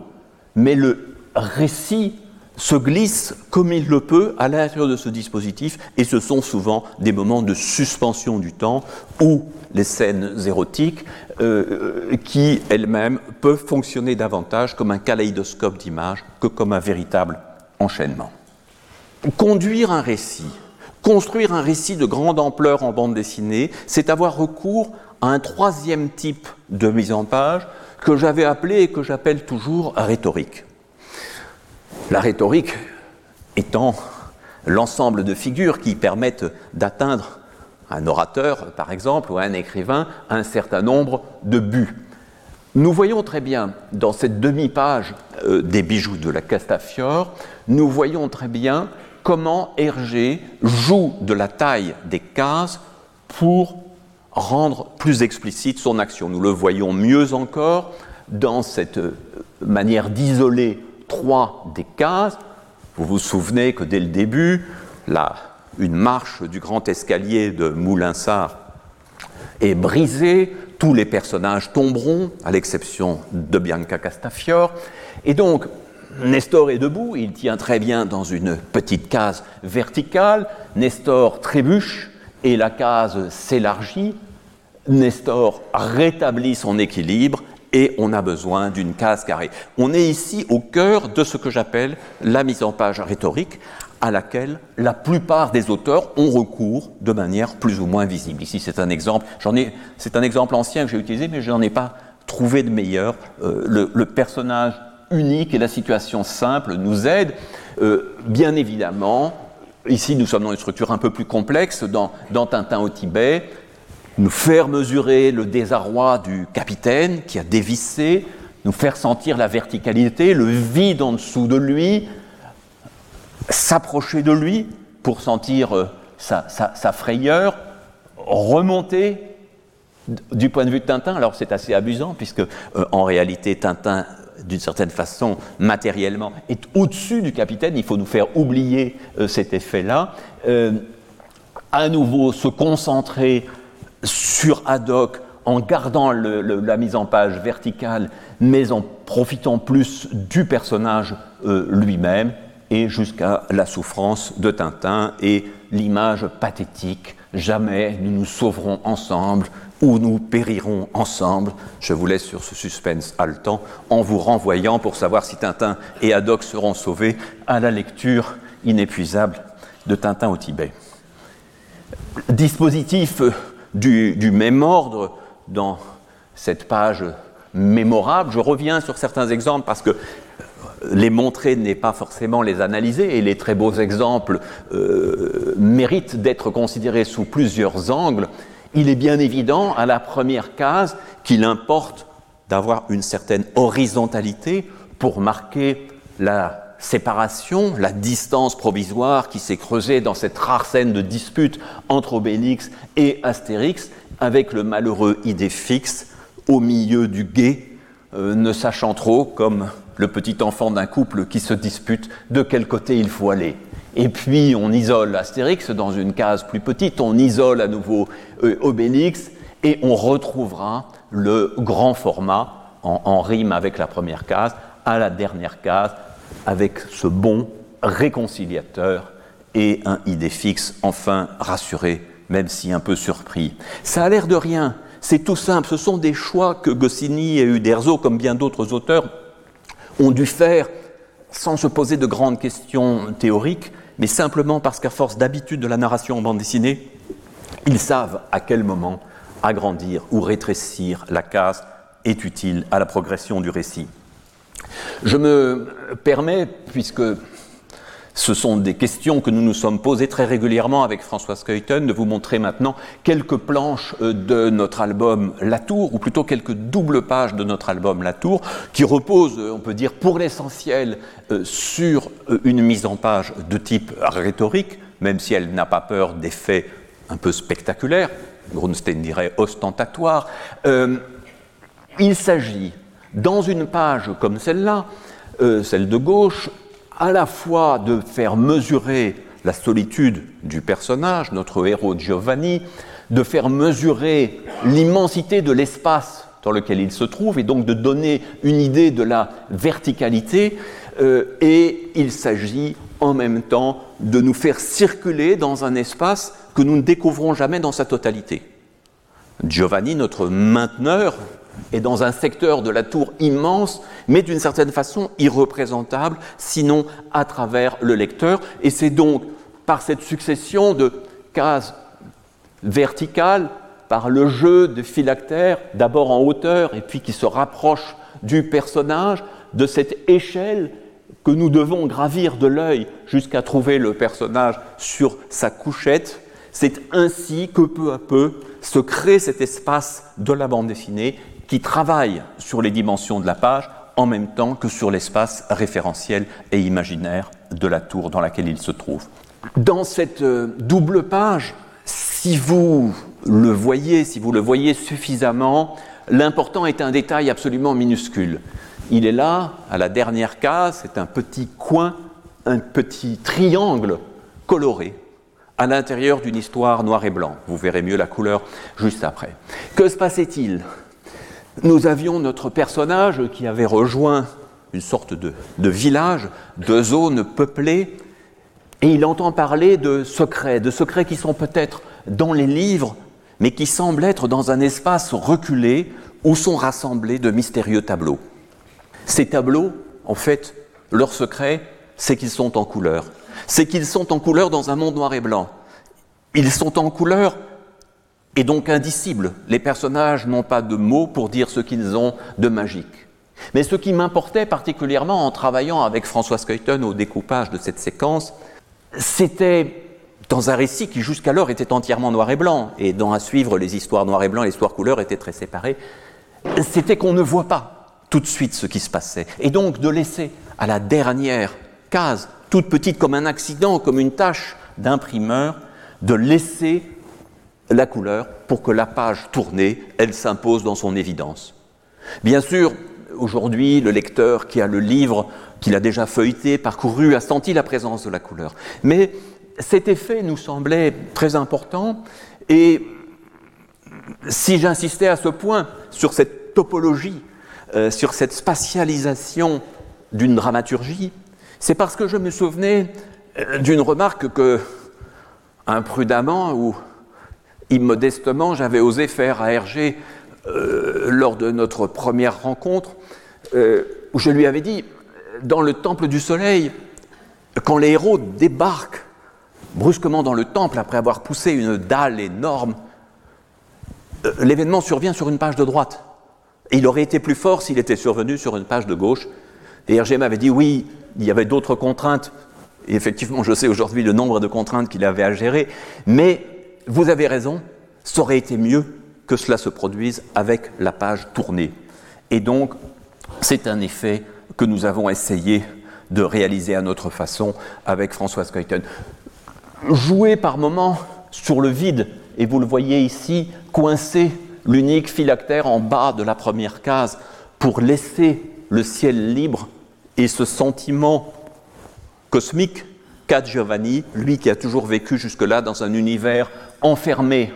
S2: Mais le récit se glisse comme il le peut à l'intérieur de ce dispositif et ce sont souvent des moments de suspension du temps ou les scènes érotiques euh, qui elles-mêmes peuvent fonctionner davantage comme un kaléidoscope d'images que comme un véritable enchaînement conduire un récit, construire un récit de grande ampleur en bande dessinée, c'est avoir recours à un troisième type de mise en page que j'avais appelé et que j'appelle toujours rhétorique. La rhétorique étant l'ensemble de figures qui permettent d'atteindre un orateur, par exemple, ou un écrivain, un certain nombre de buts. Nous voyons très bien dans cette demi-page euh, des bijoux de la Castafiore, nous voyons très bien comment Hergé joue de la taille des cases pour rendre plus explicite son action. Nous le voyons mieux encore dans cette euh, manière d'isoler trois des cases. Vous vous souvenez que dès le début, une marche du grand escalier de Moulinsart est brisée, tous les personnages tomberont, à l'exception de Bianca Castafiore. Et donc, Nestor est debout, il tient très bien dans une petite case verticale. Nestor trébuche et la case s'élargit. Nestor rétablit son équilibre et on a besoin d'une case carrée. On est ici au cœur de ce que j'appelle la mise en page rhétorique, à laquelle la plupart des auteurs ont recours de manière plus ou moins visible. Ici, c'est un exemple. J'en ai, c'est un exemple ancien que j'ai utilisé, mais je n'en ai pas trouvé de meilleur. Euh, le, le personnage unique et la situation simple nous aide. Euh, bien évidemment, ici nous sommes dans une structure un peu plus complexe, dans, Tintin au Tibet, nous faire mesurer le désarroi du capitaine qui a dévissé, nous faire sentir la verticalité, le vide en dessous de lui, s'approcher de lui pour sentir euh, sa, sa, frayeur, remonter du point de vue de Tintin. Alors c'est assez abusant puisque euh, en réalité Tintin d'une certaine façon, matériellement, est au-dessus du capitaine. Il faut nous faire oublier euh, cet effet-là. à nouveau, se concentrer sur Haddock en gardant la mise en page verticale, mais en profitant plus du personnage euh, lui-même, et jusqu'à la souffrance de Tintin et l'image pathétique jamais nous nous sauverons ensemble ou nous périrons ensemble. Je vous laisse sur ce suspense haletant en vous renvoyant pour savoir si Tintin et Haddock seront sauvés à la lecture inépuisable de Tintin au Tibet. Dispositif du, même ordre dans cette page mémorable. Je reviens sur certains exemples parce que les montrer n'est pas forcément les analyser et les très beaux exemples euh, méritent d'être considérés sous plusieurs angles. Il est bien évident à la première case qu'il importe d'avoir une certaine horizontalité pour marquer la séparation, la distance provisoire qui s'est creusée dans cette rare scène de dispute entre Obélix et Astérix, avec le malheureux idée fixe au milieu du guet, euh, ne sachant trop, comme le petit enfant d'un couple qui se dispute, de quel côté il faut aller. Et puis on isole Astérix dans une case plus petite, on isole à nouveau euh, Obélix, et on retrouvera le grand format en rime avec la première case, à la dernière case, avec ce bon réconciliateur et un idée fixe enfin rassuré, même si un peu surpris. Ça a l'air de rien, c'est tout simple, ce sont des choix que Goscinny et Uderzo, comme bien d'autres auteurs, ont dû faire sans se poser de grandes questions théoriques, mais simplement parce qu'à force d'habitude de la narration en bande dessinée, ils savent à quel moment agrandir ou rétrécir la case est utile à la progression du récit. Je me permets, puisque ce sont des questions que nous nous sommes posées très régulièrement avec François Skuyten, de vous montrer maintenant quelques planches euh, de notre album La Tour, ou plutôt quelques doubles pages de notre album La Tour, qui reposent, euh, on peut dire, pour l'essentiel euh, sur une mise en page de type rhétorique, même si elle n'a pas peur d'effets un peu spectaculaires, Grunstein dirait ostentatoires. il s'agit dans une page comme celle-là, celle de gauche, à la fois de faire mesurer la solitude du personnage, notre héros Giovanni, de faire mesurer l'immensité de l'espace dans lequel il se trouve et donc de donner une idée de la verticalité. Euh, et il s'agit en même temps de nous faire circuler dans un espace que nous ne découvrons jamais dans sa totalité. Giovanni, notre mainteneur, et dans un secteur de la tour immense, mais d'une certaine façon irreprésentable, sinon à travers le lecteur. Et c'est donc par cette succession de cases verticales, par le jeu de phylactères, d'abord en hauteur et puis qui se rapproche du personnage, de cette échelle que nous devons gravir de l'œil jusqu'à trouver le personnage sur sa couchette, c'est ainsi que peu à peu se crée cet espace de la bande dessinée qui travaille sur les dimensions de la page en même temps que sur l'espace référentiel et imaginaire de la tour dans laquelle il se trouve. Dans cette euh, double page, si vous le voyez, si vous le voyez suffisamment, l'important est un détail absolument minuscule. Il est là, à la dernière case, c'est un petit coin, un petit triangle coloré à l'intérieur d'une histoire noir et blanc. Vous verrez mieux la couleur juste après. Que se passait-il? Nous avions notre personnage qui avait rejoint une sorte de, village, de zone peuplée, et il entend parler de secrets, de secrets qui sont peut-être dans les livres, mais qui semblent être dans un espace reculé où sont rassemblés de mystérieux tableaux. Ces tableaux, en fait, leur secret, c'est qu'ils sont en couleur. C'est qu'ils sont en couleur dans un monde noir et blanc. Ils sont en couleur et donc indicible. Les personnages n'ont pas de mots pour dire ce qu'ils ont de magique. Mais ce qui m'importait particulièrement en travaillant avec François Skuyten au découpage de cette séquence, c'était dans un récit qui jusqu'alors était entièrement noir et blanc, et dont à suivre les histoires noir et blanc les histoires couleur étaient très séparées, c'était qu'on ne voit pas tout de suite ce qui se passait. Et donc de laisser à la dernière case, toute petite comme un accident, comme une tâche d'imprimeur, de laisser la couleur pour que la page tournée, elle s'impose dans son évidence. Bien sûr, aujourd'hui, le lecteur qui a le livre, qu'il a déjà feuilleté, parcouru, a senti la présence de la couleur. Mais cet effet nous semblait très important et si j'insistais à ce point sur cette topologie, euh, sur cette spatialisation d'une dramaturgie, c'est parce que je me souvenais euh, d'une remarque que, imprudemment ou immodestement, j'avais osé faire à Hergé euh, lors de notre première rencontre, où je lui avais dit, dans le temple du soleil, quand les héros débarquent brusquement dans le temple après avoir poussé une dalle énorme, euh, l'événement survient sur une page de droite. Il aurait été plus fort s'il était survenu sur une page de gauche. Et Hergé m'avait dit oui, il y avait d'autres contraintes. Et effectivement, je sais aujourd'hui le nombre de contraintes qu'il avait à gérer. Mais vous avez raison, ça aurait été mieux que cela se produise avec la page tournée. Et donc, c'est un effet que nous avons essayé de réaliser à notre façon avec Françoise Coyton. Jouer par moments sur le vide, et vous le voyez ici, coincer l'unique phylactère en bas de la première case pour laisser le ciel libre et ce sentiment cosmique qu'a Giovanni, lui qui a toujours vécu jusque-là dans un univers enfermé.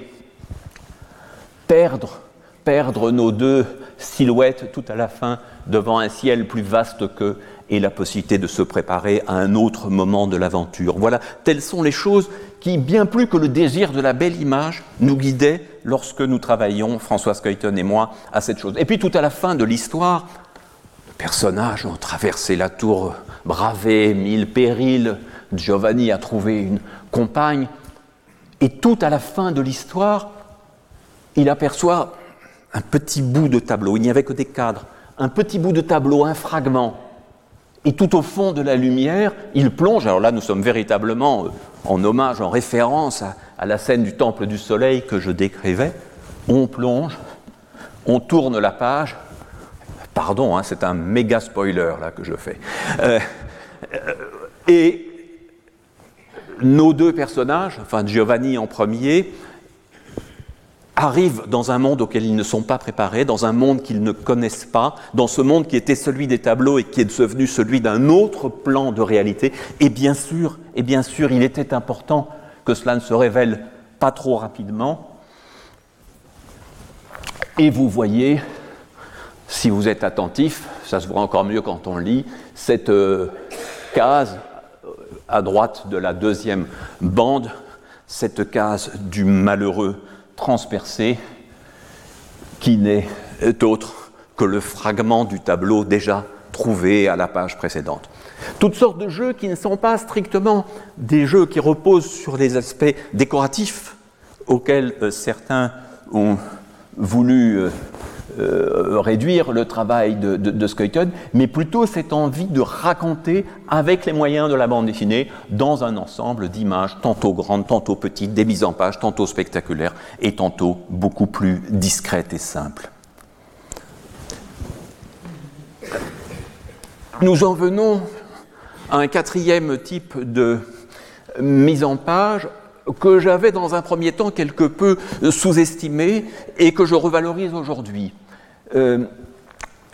S2: Perdre, perdre nos deux silhouettes tout à la fin devant un ciel plus vaste qu'eux et la possibilité de se préparer à un autre moment de l'aventure. Voilà, telles sont les choses qui, bien plus que le désir de la belle image, nous guidaient lorsque nous travaillions, Françoise Coyton et moi, à cette chose. Et puis tout à la fin de l'histoire, les personnages ont traversé la tour, bravé mille périls, Giovanni a trouvé une compagne, et tout à la fin de l'histoire, il aperçoit un petit bout de tableau, il n'y avait que des cadres, un petit bout de tableau, un fragment. Et tout au fond de la lumière, il plonge, alors là nous sommes véritablement euh, en hommage, en référence à, la scène du Temple du Soleil que je décrivais, on plonge, on tourne la page, pardon, hein, c'est un méga spoiler là que je fais, euh, euh, et nos deux personnages, enfin Giovanni en premier, arrivent dans un monde auquel ils ne sont pas préparés, dans un monde qu'ils ne connaissent pas, dans ce monde qui était celui des tableaux et qui est devenu celui d'un autre plan de réalité. Et bien sûr, et bien sûr, il était important que cela ne se révèle pas trop rapidement. Et vous voyez, si vous êtes attentif, ça se voit encore mieux quand on lit, cette euh, case à droite de la deuxième bande, cette case du malheureux transpercé qui n'est autre que le fragment du tableau déjà trouvé à la page précédente. Toutes sortes de jeux qui ne sont pas strictement des jeux qui reposent sur les aspects décoratifs auxquels euh, certains ont voulu euh, réduire le travail de, de, mais plutôt cette envie de raconter avec les moyens de la bande dessinée dans un ensemble d'images tantôt grandes, tantôt petites, des mises en page, tantôt spectaculaires et tantôt beaucoup plus discrètes et simples. Nous en venons à un quatrième type de mise en page que j'avais dans un premier temps quelque peu sous-estimé et que je revalorise aujourd'hui. Euh,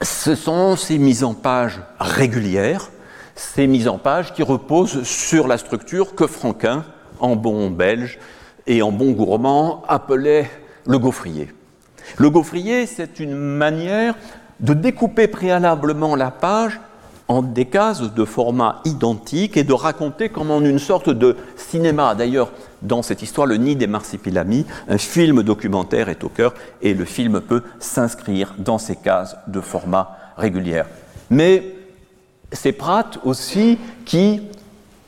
S2: ce sont ces mises en page régulières, ces mises en page qui reposent sur la structure que Franquin, en bon belge et en bon gourmand, appelait le gaufrier. Le gaufrier, c'est une manière de découper préalablement la page en des cases de format identique et de raconter comme en une sorte de cinéma. D'ailleurs, dans cette histoire, le nid des marsipilami, un film documentaire est au cœur et le film peut s'inscrire dans ces cases de format régulière. Mais c'est Pratt aussi qui,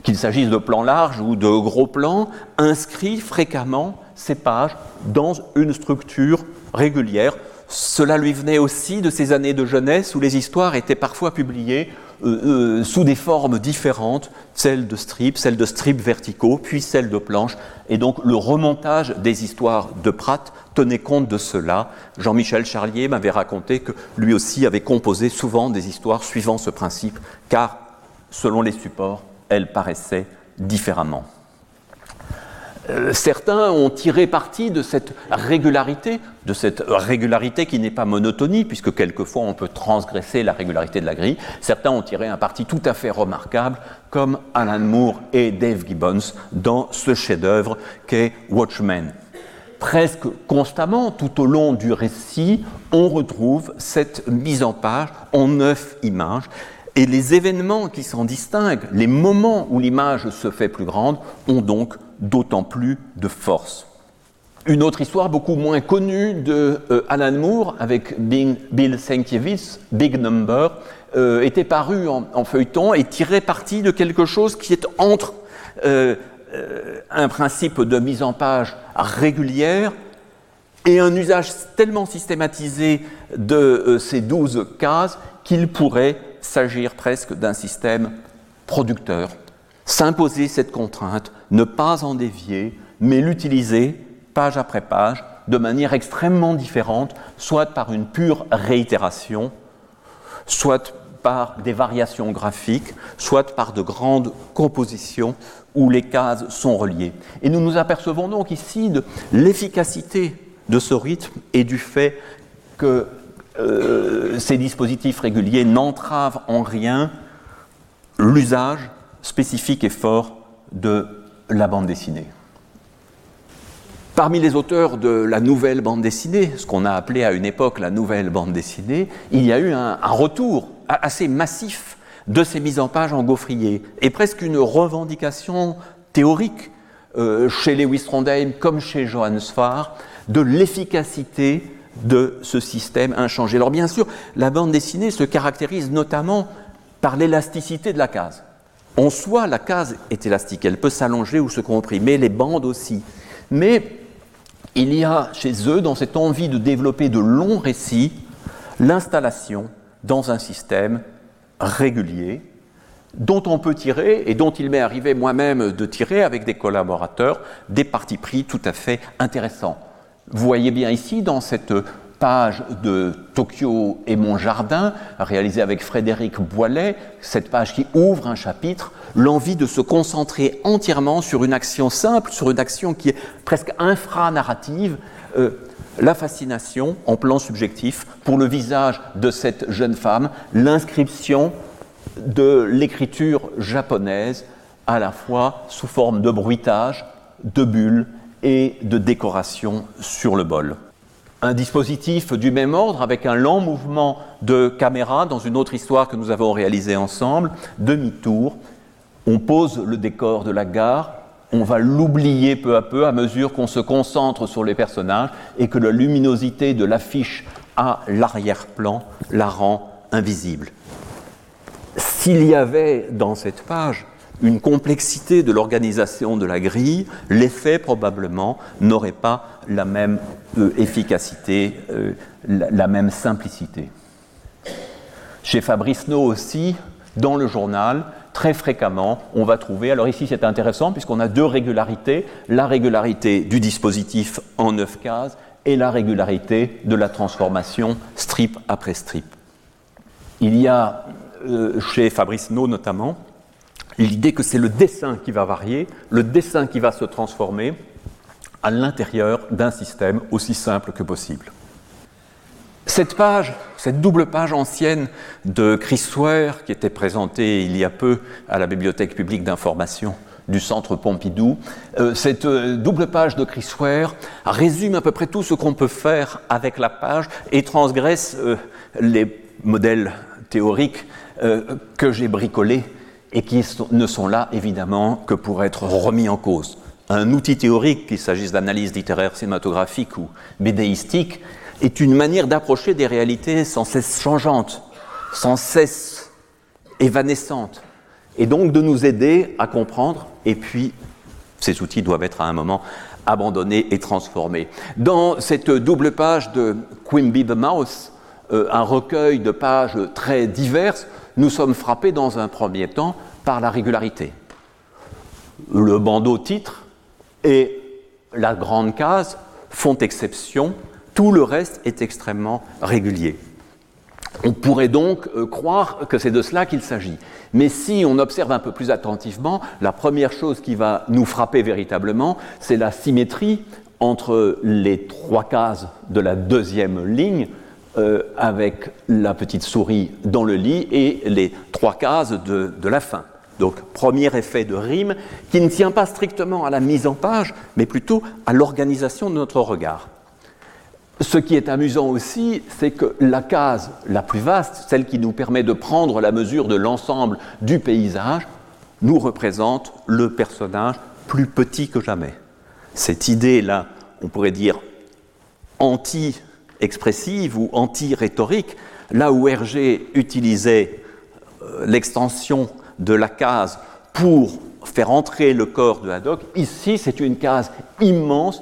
S2: qu'il s'agisse de plans larges ou de gros plans, inscrit fréquemment ces pages dans une structure régulière, cela lui venait aussi de ses années de jeunesse où les histoires étaient parfois publiées euh, euh, sous des formes différentes, celles de strips, celles de strips verticaux, puis celles de planches. Et donc le remontage des histoires de Pratt tenait compte de cela. Jean-Michel Charlier m'avait raconté que lui aussi avait composé souvent des histoires suivant ce principe, car selon les supports, elles paraissaient différemment. Euh, certains ont tiré parti de cette régularité, de cette régularité qui n'est pas monotonie, puisque quelquefois on peut transgresser la régularité de la grille. Certains ont tiré un parti tout à fait remarquable, comme Alan Moore et Dave Gibbons, dans ce chef-d'œuvre qu'est Watchmen. Presque constamment, tout au long du récit, on retrouve cette mise en page en neuf images, et les événements qui s'en distinguent, les moments où l'image se fait plus grande, ont donc d'autant plus de force. Une autre histoire beaucoup moins connue de euh, Alan Moore avec Bill Sienkiewicz, Big Number, euh, était parue en, feuilleton et tirait parti de quelque chose qui est entre euh, un principe de mise en page régulière et un usage tellement systématisé de ces douze cases qu'il pourrait s'agir presque d'un système producteur s'imposer cette contrainte, ne pas en dévier, mais l'utiliser page après page de manière extrêmement différente, soit par une pure réitération, soit par des variations graphiques, soit par de grandes compositions où les cases sont reliées. Et nous nous apercevons donc ici de l'efficacité de ce rythme et du fait que euh, ces dispositifs réguliers n'entravent en rien l'usage spécifique et fort de la bande dessinée. Parmi les auteurs de la nouvelle bande dessinée, ce qu'on a appelé à une époque la nouvelle bande dessinée, il y a eu un, retour assez massif de ces mises en page en gaufrier et presque une revendication théorique euh, chez Lewis Trondheim comme chez Johannes Farr de l'efficacité de ce système inchangé. Alors bien sûr, la bande dessinée se caractérise notamment par l'élasticité de la case. En soi, la case est élastique, elle peut s'allonger ou se comprimer, les bandes aussi. Mais il y a chez eux, dans cette envie de développer de longs récits, l'installation dans un système régulier dont on peut tirer et dont il m'est arrivé moi-même de tirer avec des collaborateurs des partis pris tout à fait intéressants. Vous voyez bien ici dans cette page de Tokyo et mon jardin, réalisée avec Frédéric Boilet, cette page qui ouvre un chapitre, l'envie de se concentrer entièrement sur une action simple, sur une action qui est presque infranarrative, euh, la fascination en plan subjectif pour le visage de cette jeune femme, l'inscription de l'écriture japonaise à la fois sous forme de bruitage, de bulles et de décoration sur le bol un dispositif du même ordre avec un lent mouvement de caméra dans une autre histoire que nous avons réalisée ensemble, demi-tour. On pose le décor de la gare, on va l'oublier peu à peu à mesure qu'on se concentre sur les personnages et que la luminosité de l'affiche à l'arrière-plan la rend invisible. S'il y avait dans cette page une complexité de l'organisation de la grille, l'effet probablement n'aurait pas la même euh, efficacité, euh, la, même simplicité. Chez Fabrice No aussi, dans le journal, très fréquemment, on va trouver, alors ici c'est intéressant puisqu'on a deux régularités, la régularité du dispositif en neuf cases et la régularité de la transformation strip après strip. Il y a euh, chez Fabrice No notamment l'idée que c'est le dessin qui va varier, le dessin qui va se transformer à l'intérieur d'un système aussi simple que possible. Cette page, cette double page ancienne de Chris Ware, qui était présentée il y a peu à la Bibliothèque publique d'information du Centre Pompidou, euh, cette euh, double page de Chris Ware résume à peu près tout ce qu'on peut faire avec la page et transgresse euh, les modèles théoriques que j'ai bricolés et qui ne sont là évidemment que pour être remis en cause. Un outil théorique, qu'il s'agisse d'analyse littéraire, cinématographique ou bédéistique, est une manière d'approcher des réalités sans cesse changeantes, sans cesse évanescentes, et donc de nous aider à comprendre, et puis ces outils doivent être à un moment abandonnée et transformée. Dans cette double page de Quimby the Mouse, euh, un recueil de pages très diverses, nous sommes frappés dans un premier temps par la régularité. Le bandeau titre et la grande case font exception, tout le reste est extrêmement régulier. On pourrait donc euh, croire que c'est de cela qu'il s'agit. Mais si on observe un peu plus attentivement, la première chose qui va nous frapper véritablement, c'est la symétrie entre les trois cases de la deuxième ligne, euh, avec la petite souris dans le lit, et les trois cases de, de la fin. Donc, premier effet de rime qui ne tient pas strictement à la mise en page, mais plutôt à l'organisation de notre regard. Ce qui est amusant aussi, c'est que la case la plus vaste, celle qui nous permet de prendre la mesure de l'ensemble du paysage, nous représente le personnage plus petit que jamais. Cette idée-là, on pourrait dire anti-expressive ou anti-rhétorique, là où Hergé utilisait euh, l'extension de la case pour faire entrer le corps de Haddock, ici c'est une case immense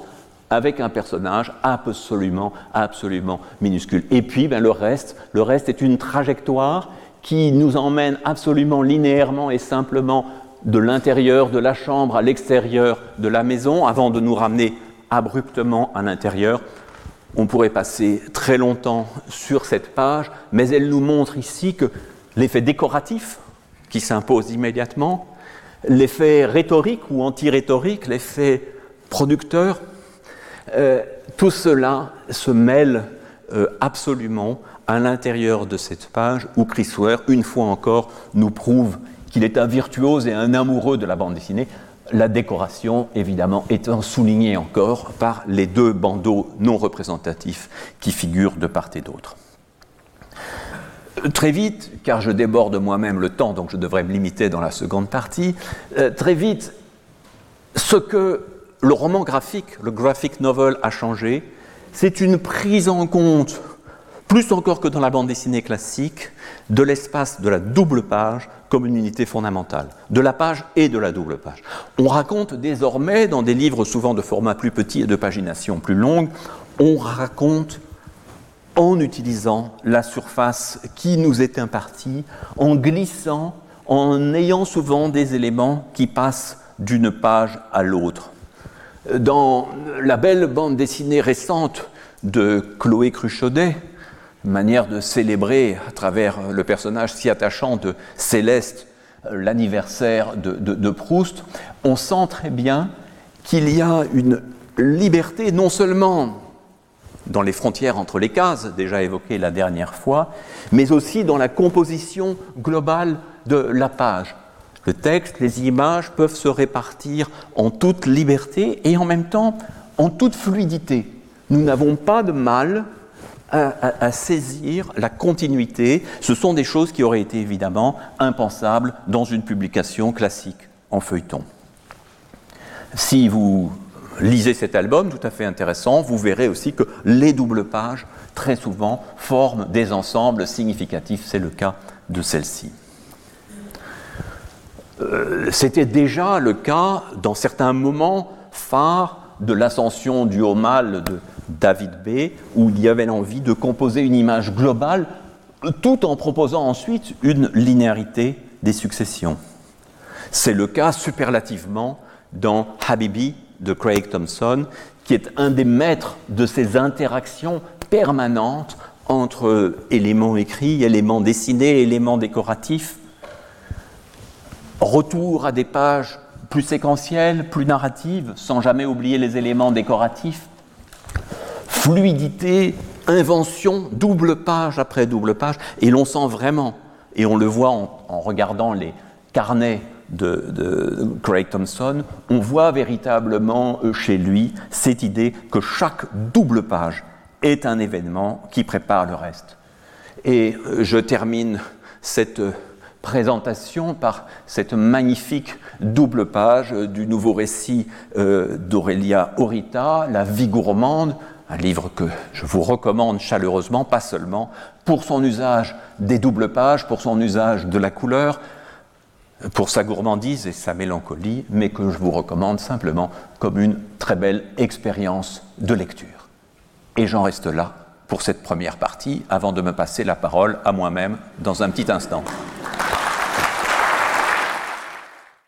S2: avec un personnage absolument, absolument minuscule. Et puis, ben, le reste, le reste est une trajectoire qui nous emmène absolument linéairement et simplement de l'intérieur de la chambre à l'extérieur de la maison, avant de nous ramener abruptement à l'intérieur. On pourrait passer très longtemps sur cette page, mais elle nous montre ici que l'effet décoratif qui s'impose immédiatement, l'effet rhétorique ou anti-rhétorique, l'effet producteur, euh, tout cela se mêle euh, absolument à l'intérieur de cette page où Chris Ware, une fois encore, nous prouve qu'il est un virtuose et un amoureux de la bande dessinée, la décoration évidemment étant soulignée encore par les deux bandeaux non représentatifs qui figurent de part et d'autre. Très vite, car je déborde moi-même le temps, donc je devrais me limiter dans la seconde partie, euh, très vite, ce que le roman graphique, le graphic novel a changé. C'est une prise en compte, plus encore que dans la bande dessinée classique, de l'espace de la double page comme une unité fondamentale, de la page et de la double page. On raconte désormais, dans des livres souvent de format plus petit et de pagination plus longue, on raconte en utilisant la surface qui nous est impartie, en glissant, en ayant souvent des éléments qui passent d'une page à l'autre. Dans la belle bande dessinée récente de Chloé Cruchaudet, manière de célébrer à travers le personnage si attachant de Céleste l'anniversaire de, Proust, on sent très bien qu'il y a une liberté non seulement dans les frontières entre les cases, déjà évoquées la dernière fois, mais aussi dans la composition globale de la page. Le texte, les images peuvent se répartir en toute liberté et en même temps en toute fluidité. Nous n'avons pas de mal à, saisir la continuité. Ce sont des choses qui auraient été évidemment impensables dans une publication classique en feuilleton. Si vous lisez cet album, tout à fait intéressant, vous verrez aussi que les doubles pages, très souvent, forment des ensembles significatifs. C'est le cas de celle-ci. Euh, c'était déjà le cas dans certains moments phares de l'ascension du haut mal de David B, où il y avait l'envie de composer une image globale tout en proposant ensuite une linéarité des successions. C'est le cas superlativement dans Habibi de Craig Thompson, qui est un des maîtres de ces interactions permanentes entre éléments écrits, éléments dessinés, éléments décoratifs, retour à des pages plus séquentielles, plus narratives, sans jamais oublier les éléments décoratifs, fluidité, invention, double page après double page, et l'on sent vraiment, et on le voit en, regardant les carnets de, Craig Thompson, on voit véritablement euh, chez lui cette idée que chaque double page est un événement qui prépare le reste. Et euh, je termine cette euh, présentation par cette magnifique double page du nouveau récit d'Aurélia Orita, La vie gourmande, un livre que je vous recommande chaleureusement, pas seulement pour son usage des doubles pages, pour son usage de la couleur, pour sa gourmandise et sa mélancolie, mais que je vous recommande simplement comme une très belle expérience de lecture. Et j'en reste là pour cette première partie, avant de me passer la parole à moi-même dans un petit instant.